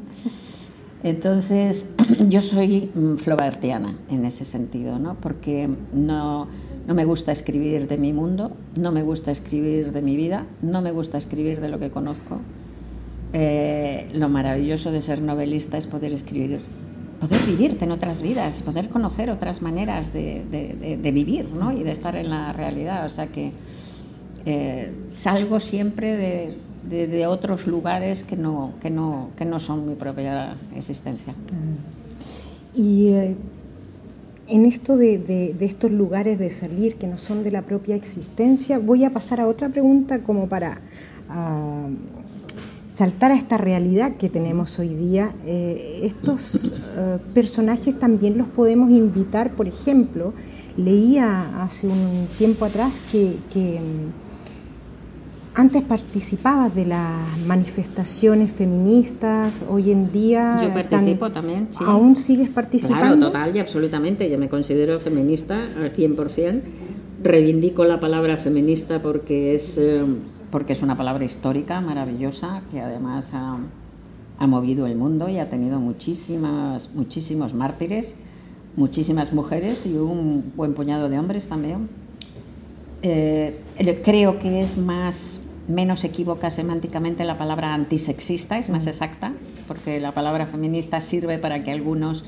Entonces, (clears throat) yo soy mm, flaubertiana en ese sentido, ¿no? Porque no, no me gusta escribir de mi mundo, no me gusta escribir de mi vida, no me gusta escribir de lo que conozco. Eh, lo maravilloso de ser novelista es poder escribir, poder vivirte en otras vidas, poder conocer otras maneras de, de- vivir ¿no? y de estar en la realidad. O sea que eh, salgo siempre de, otros lugares que no, que, no, que no son mi propia existencia. Y eh, en esto de estos lugares de salir que no son de la propia existencia, voy a pasar a otra pregunta como para ah, saltar a esta realidad que tenemos hoy día. Eh, estos eh, personajes también los podemos invitar, por ejemplo, leía hace un tiempo atrás que... que, mm, antes participabas de las manifestaciones feministas, hoy en día... Yo están- participo también, sí. ¿Aún sigues participando? Claro, total y absolutamente. Yo me considero feminista al 100%. Reivindico la palabra feminista porque es, eh, porque es una palabra histórica, maravillosa, que además ha, ha movido el mundo y ha tenido muchísimas, muchísimos mártires, muchísimas mujeres y un buen puñado de hombres también. Eh, creo que es más menos equívoca semánticamente la palabra antisexista, es más exacta, porque la palabra feminista sirve para que algunos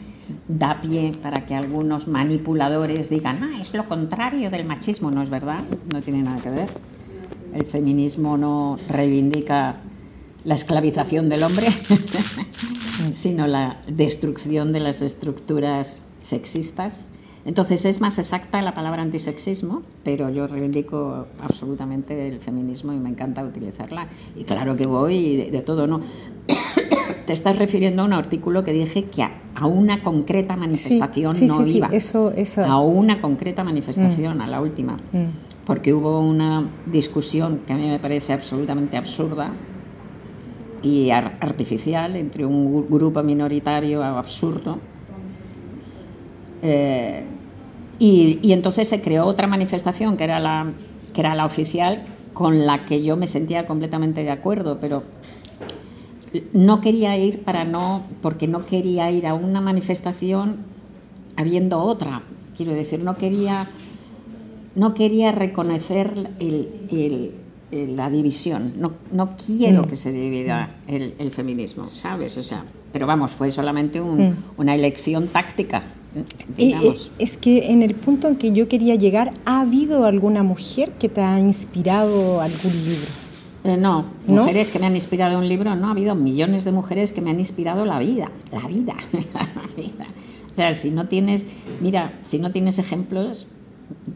da pie, para que algunos manipuladores digan, ah, es lo contrario del machismo, no es verdad, no tiene nada que ver. El feminismo no reivindica la esclavización del hombre, (laughs) sino la destrucción de las estructuras sexistas. Entonces es más exacta la palabra antisexismo, pero yo reivindico absolutamente el feminismo y me encanta utilizarla. Y claro que voy de, de todo, ¿no? (coughs) Te estás refiriendo a un artículo que dije que a, a una concreta manifestación sí, no sí, sí, iba. eso- eso. A una concreta manifestación, Mm. a la última. Mm. Porque hubo una discusión que a mí me parece absolutamente absurda y ar- artificial entre un gru- grupo minoritario absurdo. Eh, y, y entonces se creó otra manifestación que era, la, que era la oficial con la que yo me sentía completamente de acuerdo, pero no quería ir para no, porque no quería ir a una manifestación habiendo otra. Quiero decir, no quería, no quería reconocer el- el- el- la división. No, no quiero Mm. que se divida el, feminismo, ¿sabes? O sea, pero vamos, fue solamente un- Mm. una elección táctica, Eh, digamos. es que en el punto en que yo quería llegar, ¿ha habido alguna mujer que te ha inspirado algún libro? Eh, no, ¿No? mujeres que me han inspirado un libro, no, ha habido millones de mujeres que me han inspirado la vida, la vida, (laughs) la vida. O sea, si no tienes, mira, si no tienes ejemplos,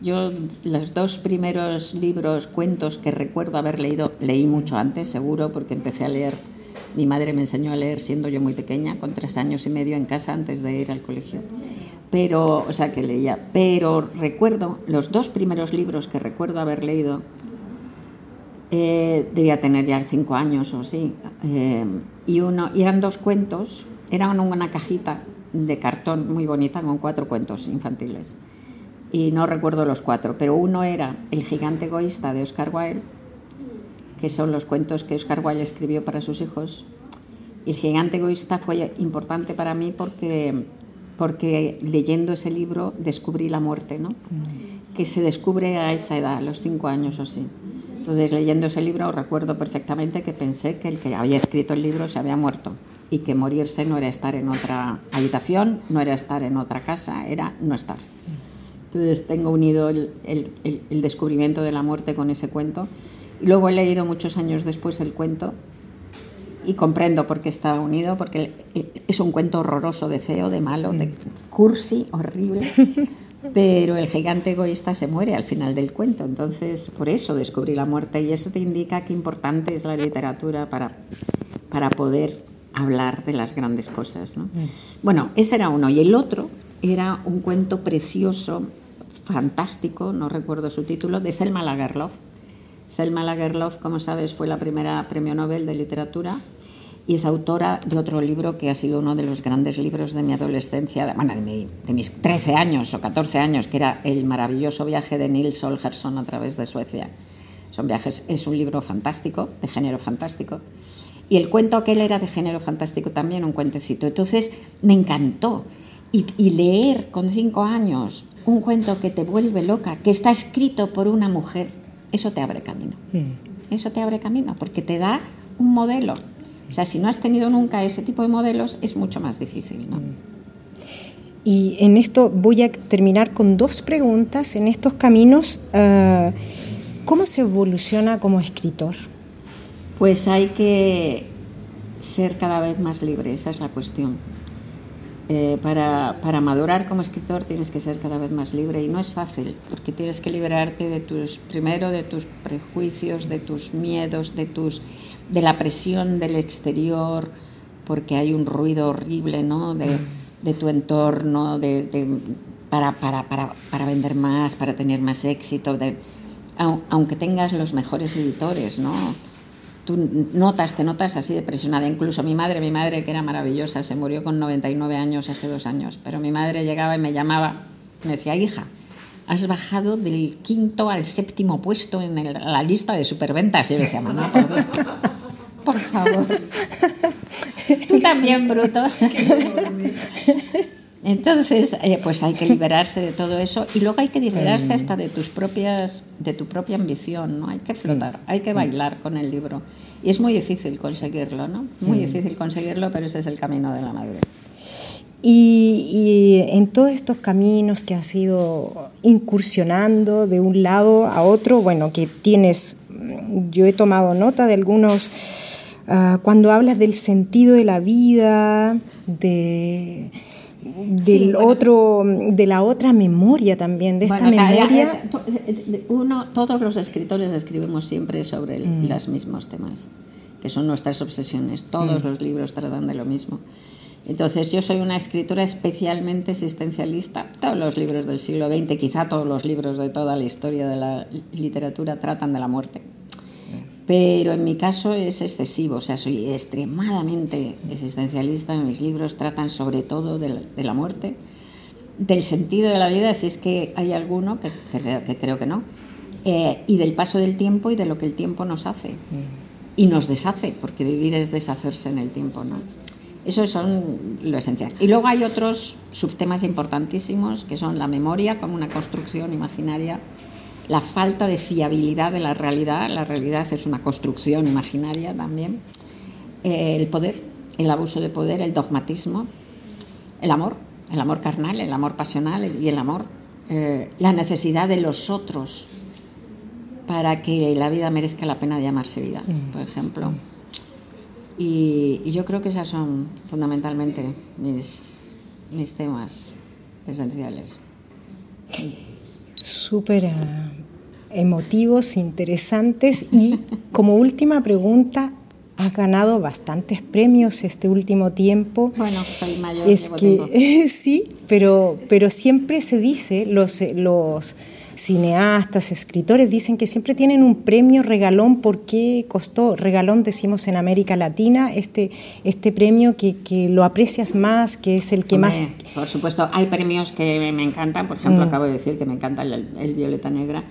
yo los dos primeros libros, cuentos que recuerdo haber leído, leí mucho antes, seguro, porque empecé a leer, mi madre me enseñó a leer siendo yo muy pequeña, con tres años y medio en casa antes de ir al colegio. Pero, o sea, que leía, pero recuerdo, los dos primeros libros que recuerdo haber leído, eh, debía tener ya cinco años o así. eh, y, uno, y eran dos cuentos, eran una cajita de cartón muy bonita con cuatro cuentos infantiles. Y no recuerdo los cuatro, pero uno era El gigante egoísta de Oscar Wilde que son los cuentos que Oscar Wilde escribió para sus hijos. El gigante egoísta fue importante para mí porque, porque leyendo ese libro descubrí la muerte, ¿no? que se descubre a esa edad, a los cinco años o así. Entonces, leyendo ese libro, recuerdo perfectamente que pensé que el que había escrito el libro se había muerto y que morirse no era estar en otra habitación, no era estar en otra casa, era no estar. Entonces, tengo unido el, el- el- descubrimiento de la muerte con ese cuento. Y luego he leído muchos años después el cuento y comprendo por qué está unido, porque es un cuento horroroso, de feo, de malo, de cursi, horrible. (laughs) Pero el gigante egoísta se muere al final del cuento, entonces por eso descubrí la muerte y eso te indica qué importante es la literatura para, para poder hablar de las grandes cosas. ¿no? Bueno, ese era uno. Y el otro era un cuento precioso, fantástico, no recuerdo su título, de Selma Lagerlof. Selma Lagerlof, como sabes, fue la primera premio Nobel de literatura y es autora de otro libro que ha sido uno de los grandes libros de mi adolescencia, bueno, de, mi- de mis 13 años o 14 años, que era El maravilloso viaje de Nils Holgersson a través de Suecia. Son viajes, es un libro fantástico, de género fantástico. Y el cuento aquel era de género fantástico también, un cuentecito. Entonces me encantó. Y leer con cinco años un cuento que te vuelve loca, que está escrito por una mujer, eso te abre camino. Eso te abre camino, porque te da un modelo. O sea, si no has tenido nunca ese tipo de modelos, es mucho más difícil, ¿no? Y en esto voy a terminar con dos preguntas. En estos caminos, eh, ¿cómo se evoluciona como escritor? Pues hay que ser cada vez más libre, esa es la cuestión. Eh, para, para madurar como escritor tienes que ser cada vez más libre y no es fácil, porque tienes que liberarte de tus, primero de tus prejuicios, de tus miedos, de, tus, de la presión del exterior, porque hay un ruido horrible ¿no? de, de tu entorno, de, de- para, para, para, para vender más, para tener más éxito, de, au- aunque tengas los mejores editores, ¿no? Tú notas, te notas así de presionada. Incluso mi madre, mi madre que era maravillosa, se murió con 99 años hace dos años, pero mi madre llegaba y me llamaba, me decía, hija, has bajado del quinto al séptimo puesto en el- la lista de superventas. Y yo le decía, mamá, por Dios, por favor. (laughs) Tú también, bruto. Entonces, eh, pues hay que (laughs) liberarse de todo eso y luego hay que liberarse hasta de tus propias, de tu propia ambición, ¿no? Hay que flotar, hay que bailar con el libro y es muy difícil conseguirlo, ¿no? Muy difícil conseguirlo, pero ese es el camino de la madurez. Y, y en todos estos caminos que has ido incursionando de un lado a otro, bueno, que tienes, mm, yo he tomado nota de algunos, ah, cuando hablas del sentido de la vida, de del Sí, bueno. otro, de la otra memoria también, de esta Bueno, memoria. eh, to- eh, uno, todos los escritores escribimos siempre sobre el- Mm. los mismos temas, que son nuestras obsesiones. Todos Mm. los libros tratan de lo mismo. Entonces, yo soy una escritora especialmente existencialista. Todos los libros del siglo XX, quizá todos los libros de toda la historia de la literatura tratan de la muerte. Pero en mi caso es excesivo, o sea, soy extremadamente existencialista. Mis libros tratan sobre todo de la, de la muerte, del sentido de la vida, si es que hay alguno, que, que creo- que creo que no, eh, y del paso del tiempo y de lo que el tiempo nos hace. Y nos deshace, porque vivir es deshacerse en el tiempo, ¿no? Eso son lo esencial. Y luego hay otros subtemas importantísimos, que son la memoria como una construcción imaginaria, la falta de fiabilidad de la realidad, la realidad es una construcción imaginaria también, eh, el poder, el abuso de poder, el dogmatismo, el amor, el amor carnal, el amor pasional y el amor, eh, la necesidad de los otros para que la vida merezca la pena de llamarse vida, por ejemplo. Y, y yo creo que esas son fundamentalmente mis, mis temas esenciales. Súper ah, emotivos, interesantes y (laughs) como última pregunta, has ganado bastantes premios este último tiempo. Bueno, soy mayor. Es que tiempo. (laughs) sí, pero, pero siempre se dice, los, los cineastas, escritores dicen que siempre tienen un premio regalón. ¿Por qué costó? Regalón decimos en América Latina, este, este premio que, que lo aprecias más, que es el que más... Por supuesto, hay premios que me encantan, por ejemplo, Mm. acabo de decir que me encanta el, el Violeta Negra,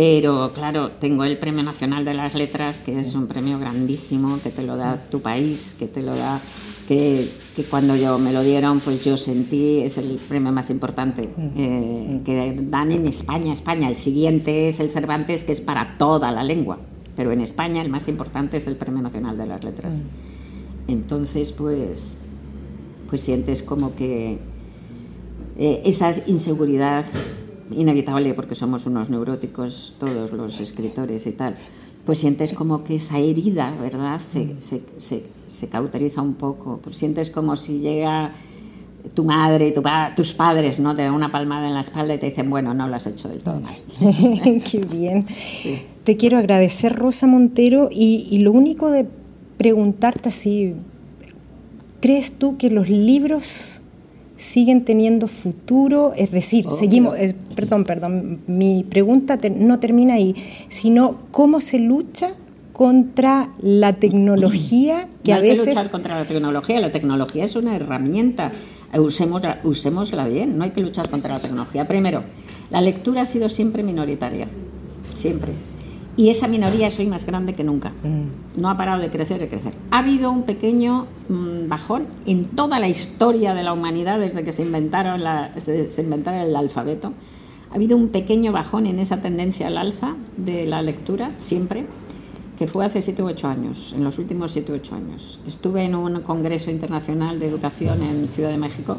Pero claro, tengo el Premio Nacional de las Letras, que es un premio grandísimo, que te lo da tu país, que te lo da, que, que cuando yo me lo dieron, pues yo sentí, es el premio más importante eh, que dan en España, España. El siguiente es el Cervantes, que es para toda la lengua, pero en España el más importante es el Premio Nacional de las Letras. Entonces, pues, pues sientes como que eh, esa inseguridad inevitable porque somos unos neuróticos todos los escritores y tal, pues sientes como que esa herida, ¿verdad? Se, se, se, se cauteriza un poco, pues sientes como si llega tu madre, tu pa- tus padres, ¿no? Te dan una palmada en la espalda y te dicen, bueno, no lo has hecho del todo mal. (laughs) Qué bien. Te quiero agradecer, Rosa Montero, y, y lo único de preguntarte así, ¿crees tú que los libros siguen teniendo futuro? Es decir, Obvio. seguimos, perdón, perdón, mi pregunta te- no termina ahí, sino cómo se lucha contra la tecnología que no a hay veces... que luchar contra la tecnología, la tecnología es una herramienta, usémosla, usémosla bien, no hay que luchar contra la tecnología. Primero, la lectura ha sido siempre minoritaria, siempre. Y esa minoría es hoy más grande que nunca. No ha parado de crecer, de crecer. Ha habido un pequeño mm, bajón en toda la historia de la humanidad desde que se inventaron la- se, se inventaron el alfabeto. Ha habido un pequeño bajón en esa tendencia al alza de la lectura, siempre que fue hace 7 u 8 años, en los últimos 7 u 8 años. Estuve en un congreso internacional de educación en Ciudad de México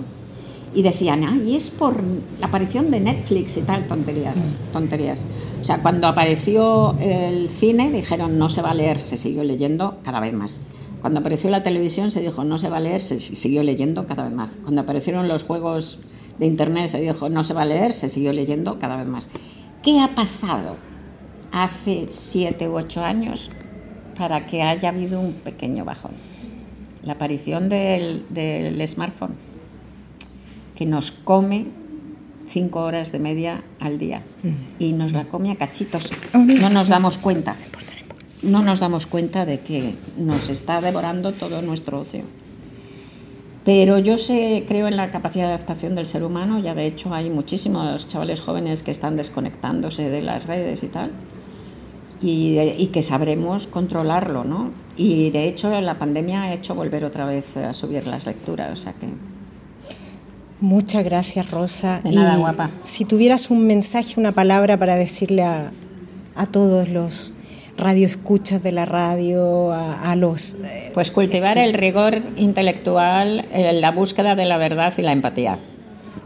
y decían, ah, y es por la aparición de Netflix y tal, tonterías, tonterías. O sea, cuando apareció el cine dijeron, no se va a leer, se siguió leyendo cada vez más. Cuando apareció la televisión se dijo, no se va a leer, se siguió leyendo cada vez más. Cuando aparecieron los juegos de Internet se dijo, no se va a leer, se siguió leyendo cada vez más. ¿Qué ha pasado hace siete u ocho años para que haya habido un pequeño bajón? La aparición del, del smartphone, que nos come cinco horas de media al día y nos la come a cachitos. No nos damos cuenta. No nos damos cuenta de que nos está devorando todo nuestro ocio. Pero yo sé, creo en la capacidad de adaptación del ser humano. Ya de hecho hay muchísimos chavales jóvenes que están desconectándose de las redes y tal. Y, y que sabremos controlarlo, ¿no? Y de hecho la pandemia ha hecho volver otra vez a subir las lecturas, o sea que Muchas gracias, Rosa. De nada, Y guapa. Si tuvieras un mensaje, una palabra para decirle a, a todos los radioescuchas de la radio, a, a los... eh, Pues cultivar el rigor intelectual, eh, la búsqueda de la verdad y la empatía.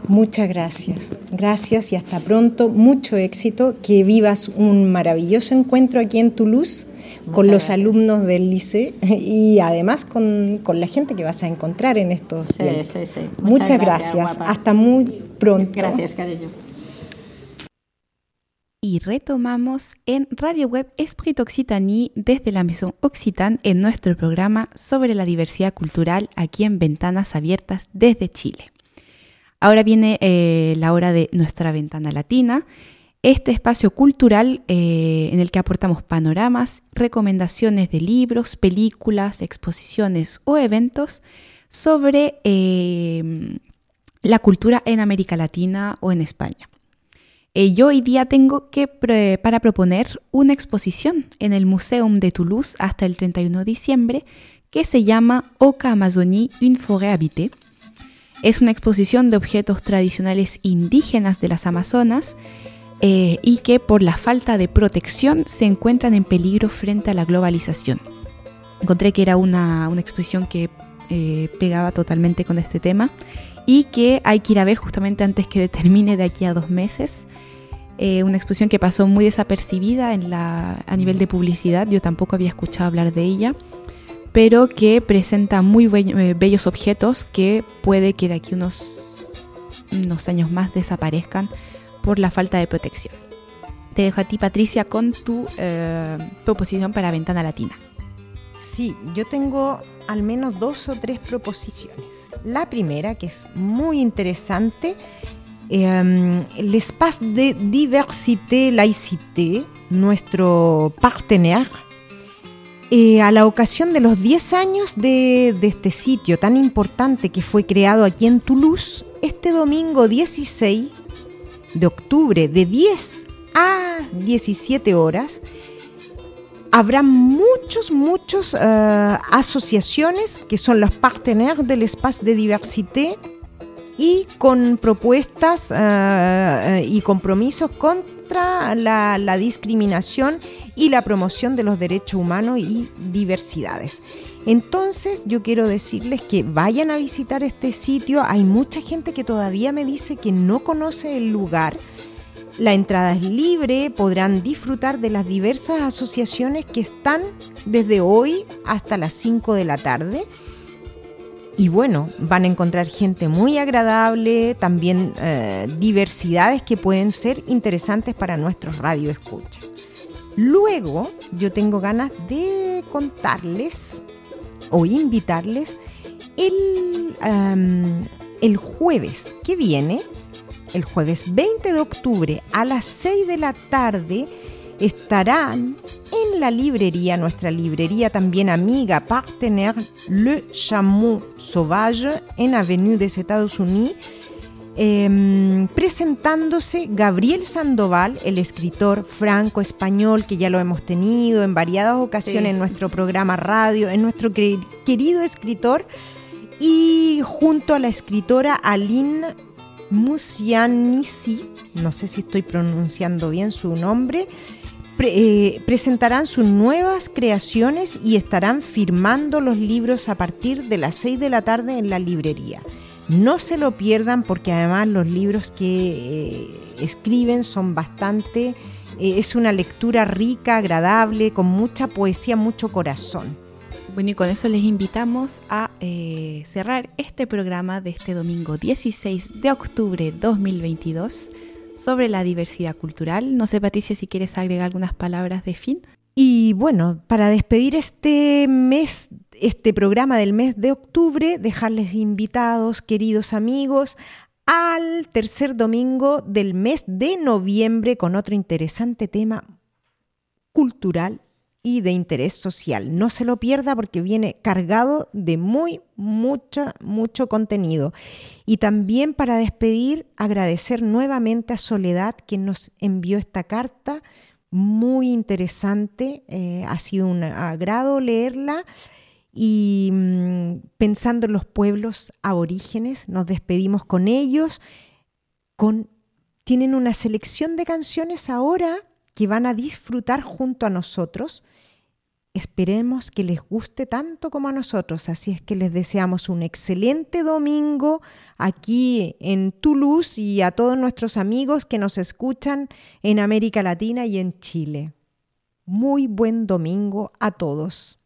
Muchas gracias. Gracias y hasta pronto. Mucho éxito. Que vivas un maravilloso encuentro aquí en Toulouse con los alumnos del liceo (laughs) y además con, con la gente que vas a encontrar en estos Sí, tiempos. sí, sí. Muchas Muchas, gracias. Hasta muy pronto. Gracias, cariño. Y retomamos en Radio Web Esprit Occitanie desde la Maison Occitane en nuestro programa sobre la diversidad cultural aquí en Ventanas Abiertas desde Chile. Ahora viene eh, la hora de nuestra ventana latina, este espacio cultural eh, en el que aportamos panoramas, recomendaciones de libros, películas, exposiciones o eventos sobre eh, la cultura en América Latina o en España. Yo hoy día tengo que para proponer una exposición en el Museum de Toulouse hasta el 31 de diciembre que se llama Oca Amazonie, une forêt habitée. Es una exposición de objetos tradicionales indígenas de las Amazonas eh, y que por la falta de protección se encuentran en peligro frente a la globalización. Encontré que era una, una exposición que eh, pegaba totalmente con este tema y que hay que ir a ver justamente antes que termine de aquí a dos meses. Eh, una exposición que pasó muy desapercibida a nivel de publicidad, yo tampoco había escuchado hablar de ella, pero que presenta muy eh, bellos objetos que puede que de aquí unos, unos años más desaparezcan por la falta de protección. Te dejo a ti, Patricia, con tu eh, proposición para Ventana Latina. Sí, yo tengo al menos dos o tres proposiciones. La primera, que es muy interesante, eh, l'espace de diversité laïcité, nuestro partenaire, eh, a la ocasión de los 10 años de, este sitio tan importante que fue creado aquí en Toulouse, este domingo 16 de octubre, de 10 a 17 horas. Habrá muchos, muchos eh, asociaciones que son los partenaires del espacio de diversité y con propuestas eh, eh, y compromisos contra la, la discriminación y la promoción de los derechos humanos y diversidades. Entonces yo quiero decirles que vayan a visitar este sitio. Hay mucha gente que todavía me dice que no conoce el lugar. La entrada es libre, podrán disfrutar de las diversas asociaciones que están desde hoy hasta las 5 de la tarde. Y bueno, van a encontrar gente muy agradable, también eh, diversidades que pueden ser interesantes para nuestros radio escucha. Luego, yo tengo ganas de contarles o invitarles el, el jueves que viene, el jueves 20 de octubre a las 6 de la tarde, estarán en la librería, nuestra librería también amiga, partenaire Le Chameau Sauvage en Avenue des Estados Unidos. Eh, presentándose Gabriel Sandoval, el escritor franco-español que ya lo hemos tenido en variadas ocasiones Sí. en nuestro programa radio, en nuestro quer- querido escritor, y junto a la escritora Aline Musianisi, no sé si estoy pronunciando bien su nombre, eh, presentarán sus nuevas creaciones y estarán firmando los libros a partir de las 6 de la tarde en la librería. No se lo pierdan porque además los libros que eh, escriben son bastante, eh, es una lectura rica, agradable, con mucha poesía, mucho corazón. Bueno, y con eso les invitamos a eh, cerrar este programa de este domingo 16 de octubre 2022 sobre la diversidad cultural. No sé, Patricia, si quieres agregar algunas palabras de fin. Y bueno, para despedir este mes, este programa del mes de octubre, dejarles invitados, queridos amigos, al tercer domingo del mes de noviembre con otro interesante tema cultural y de interés social. No se lo pierda porque viene cargado de muy, mucho, mucho contenido. Y también para despedir, agradecer nuevamente a Soledad quien nos envió esta carta muy interesante, eh, ha sido un agrado leerla y mm, pensando en los pueblos aborígenes, nos despedimos con ellos, con, tienen una selección de canciones ahora que van a disfrutar junto a nosotros. Esperemos que les guste tanto como a nosotros, así es que les deseamos un excelente domingo aquí en Toulouse y a todos nuestros amigos que nos escuchan en América Latina y en Chile. Muy buen domingo a todos.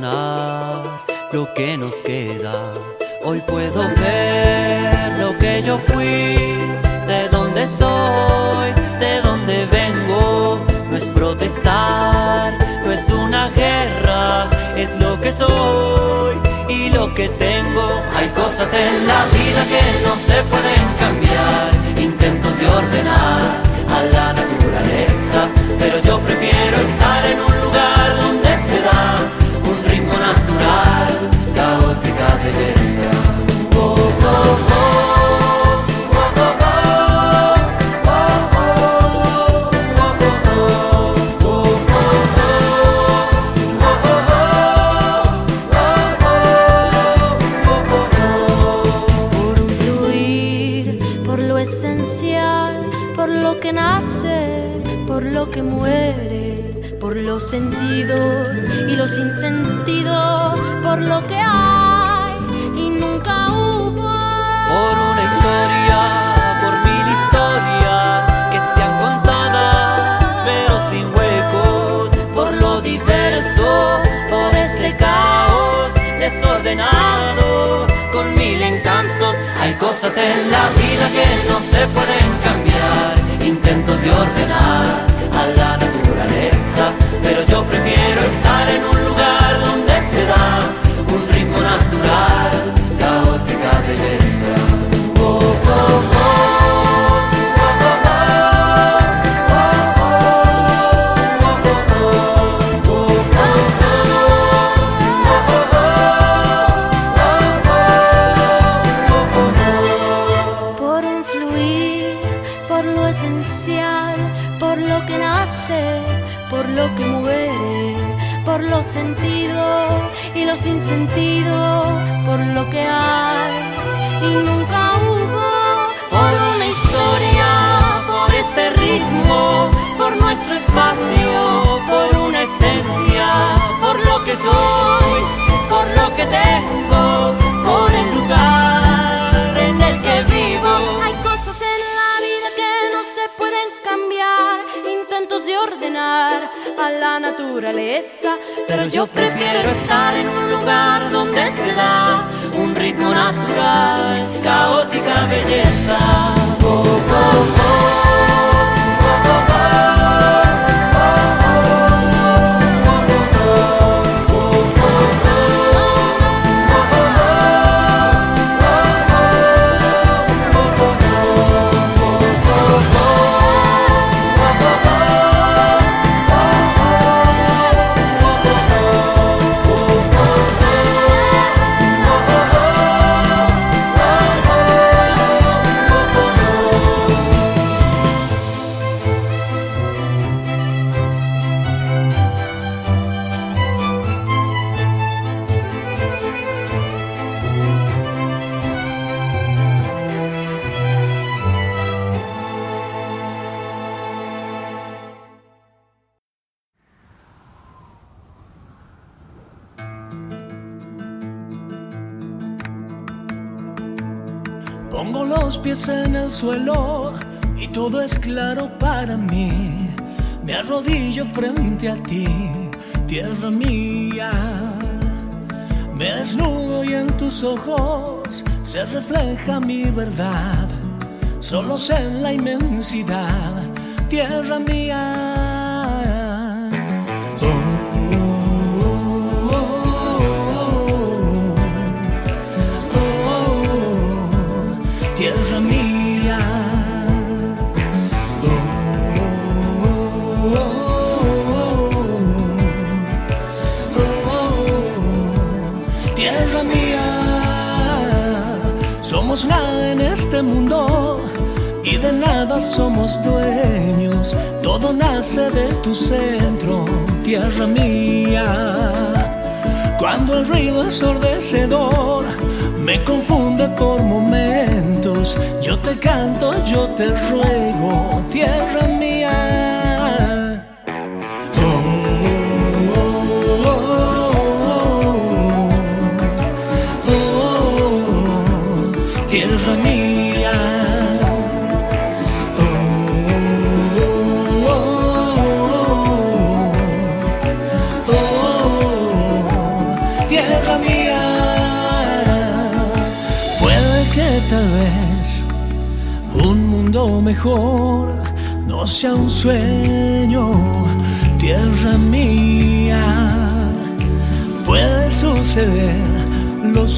Para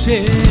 você.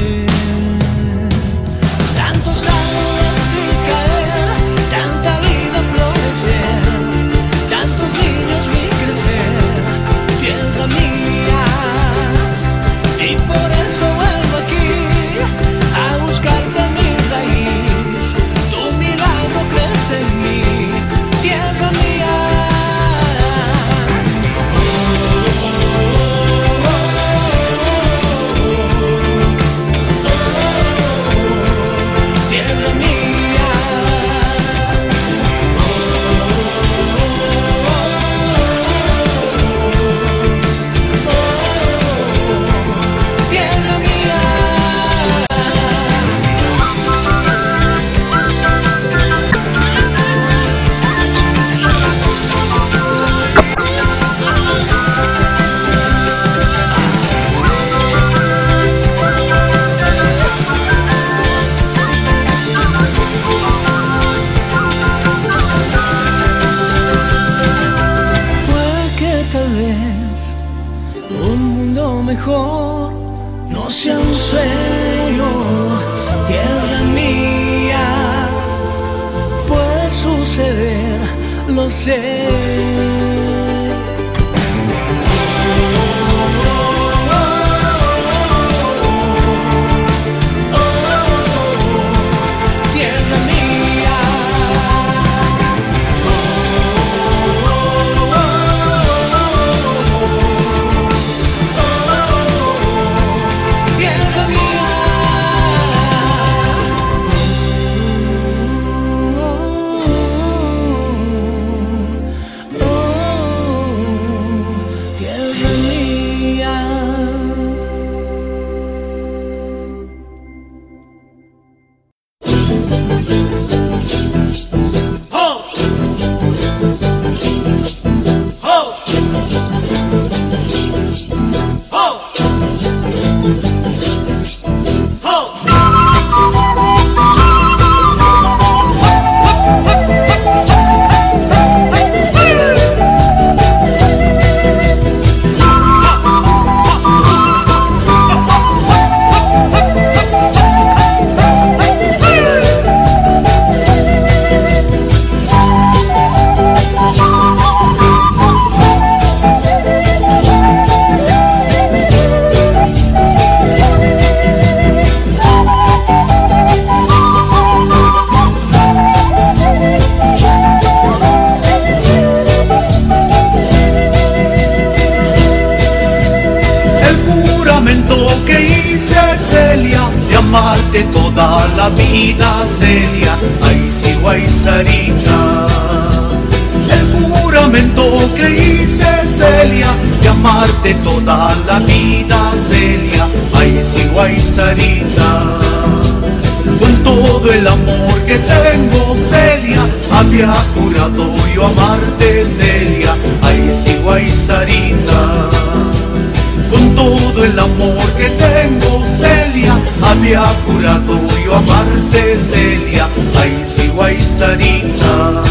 el amor que tengo, Celia. Había jurado yo amarte, Celia. Ay, sí, guay, Sarita.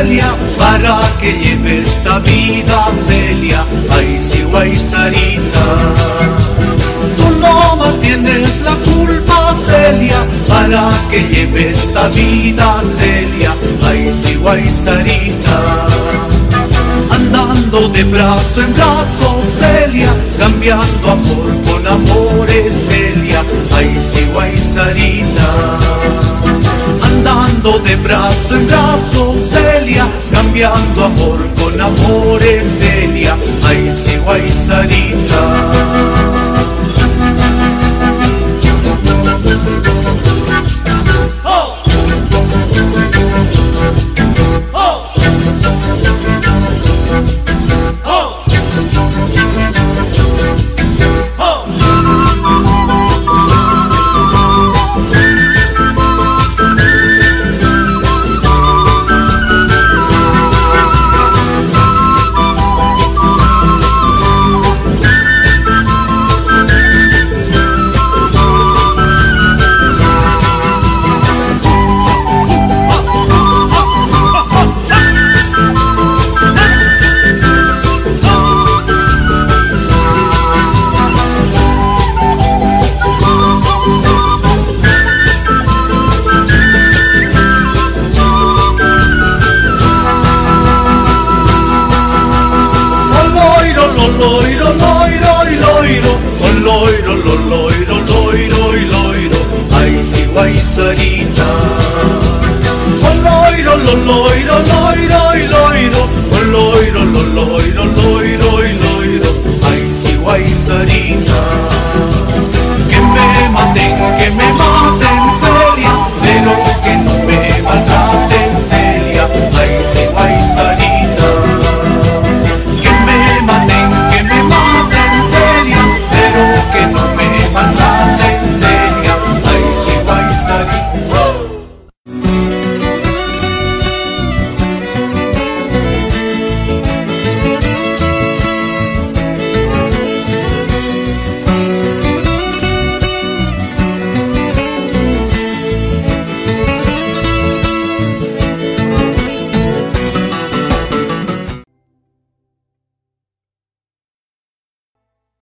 Celia, para que lleve esta vida, Celia. Ay, sí, Sarita. Tú no más tienes la culpa, Celia, para que lleve esta vida, Celia. Ay, sí, Sarita andando de brazo en brazo, Celia, cambiando amor con amores, Celia, ay sí, Sarita. Andando de brazo en brazo, Celia, cambiando amor con amores, Celia, ay sí, guay, Sarita.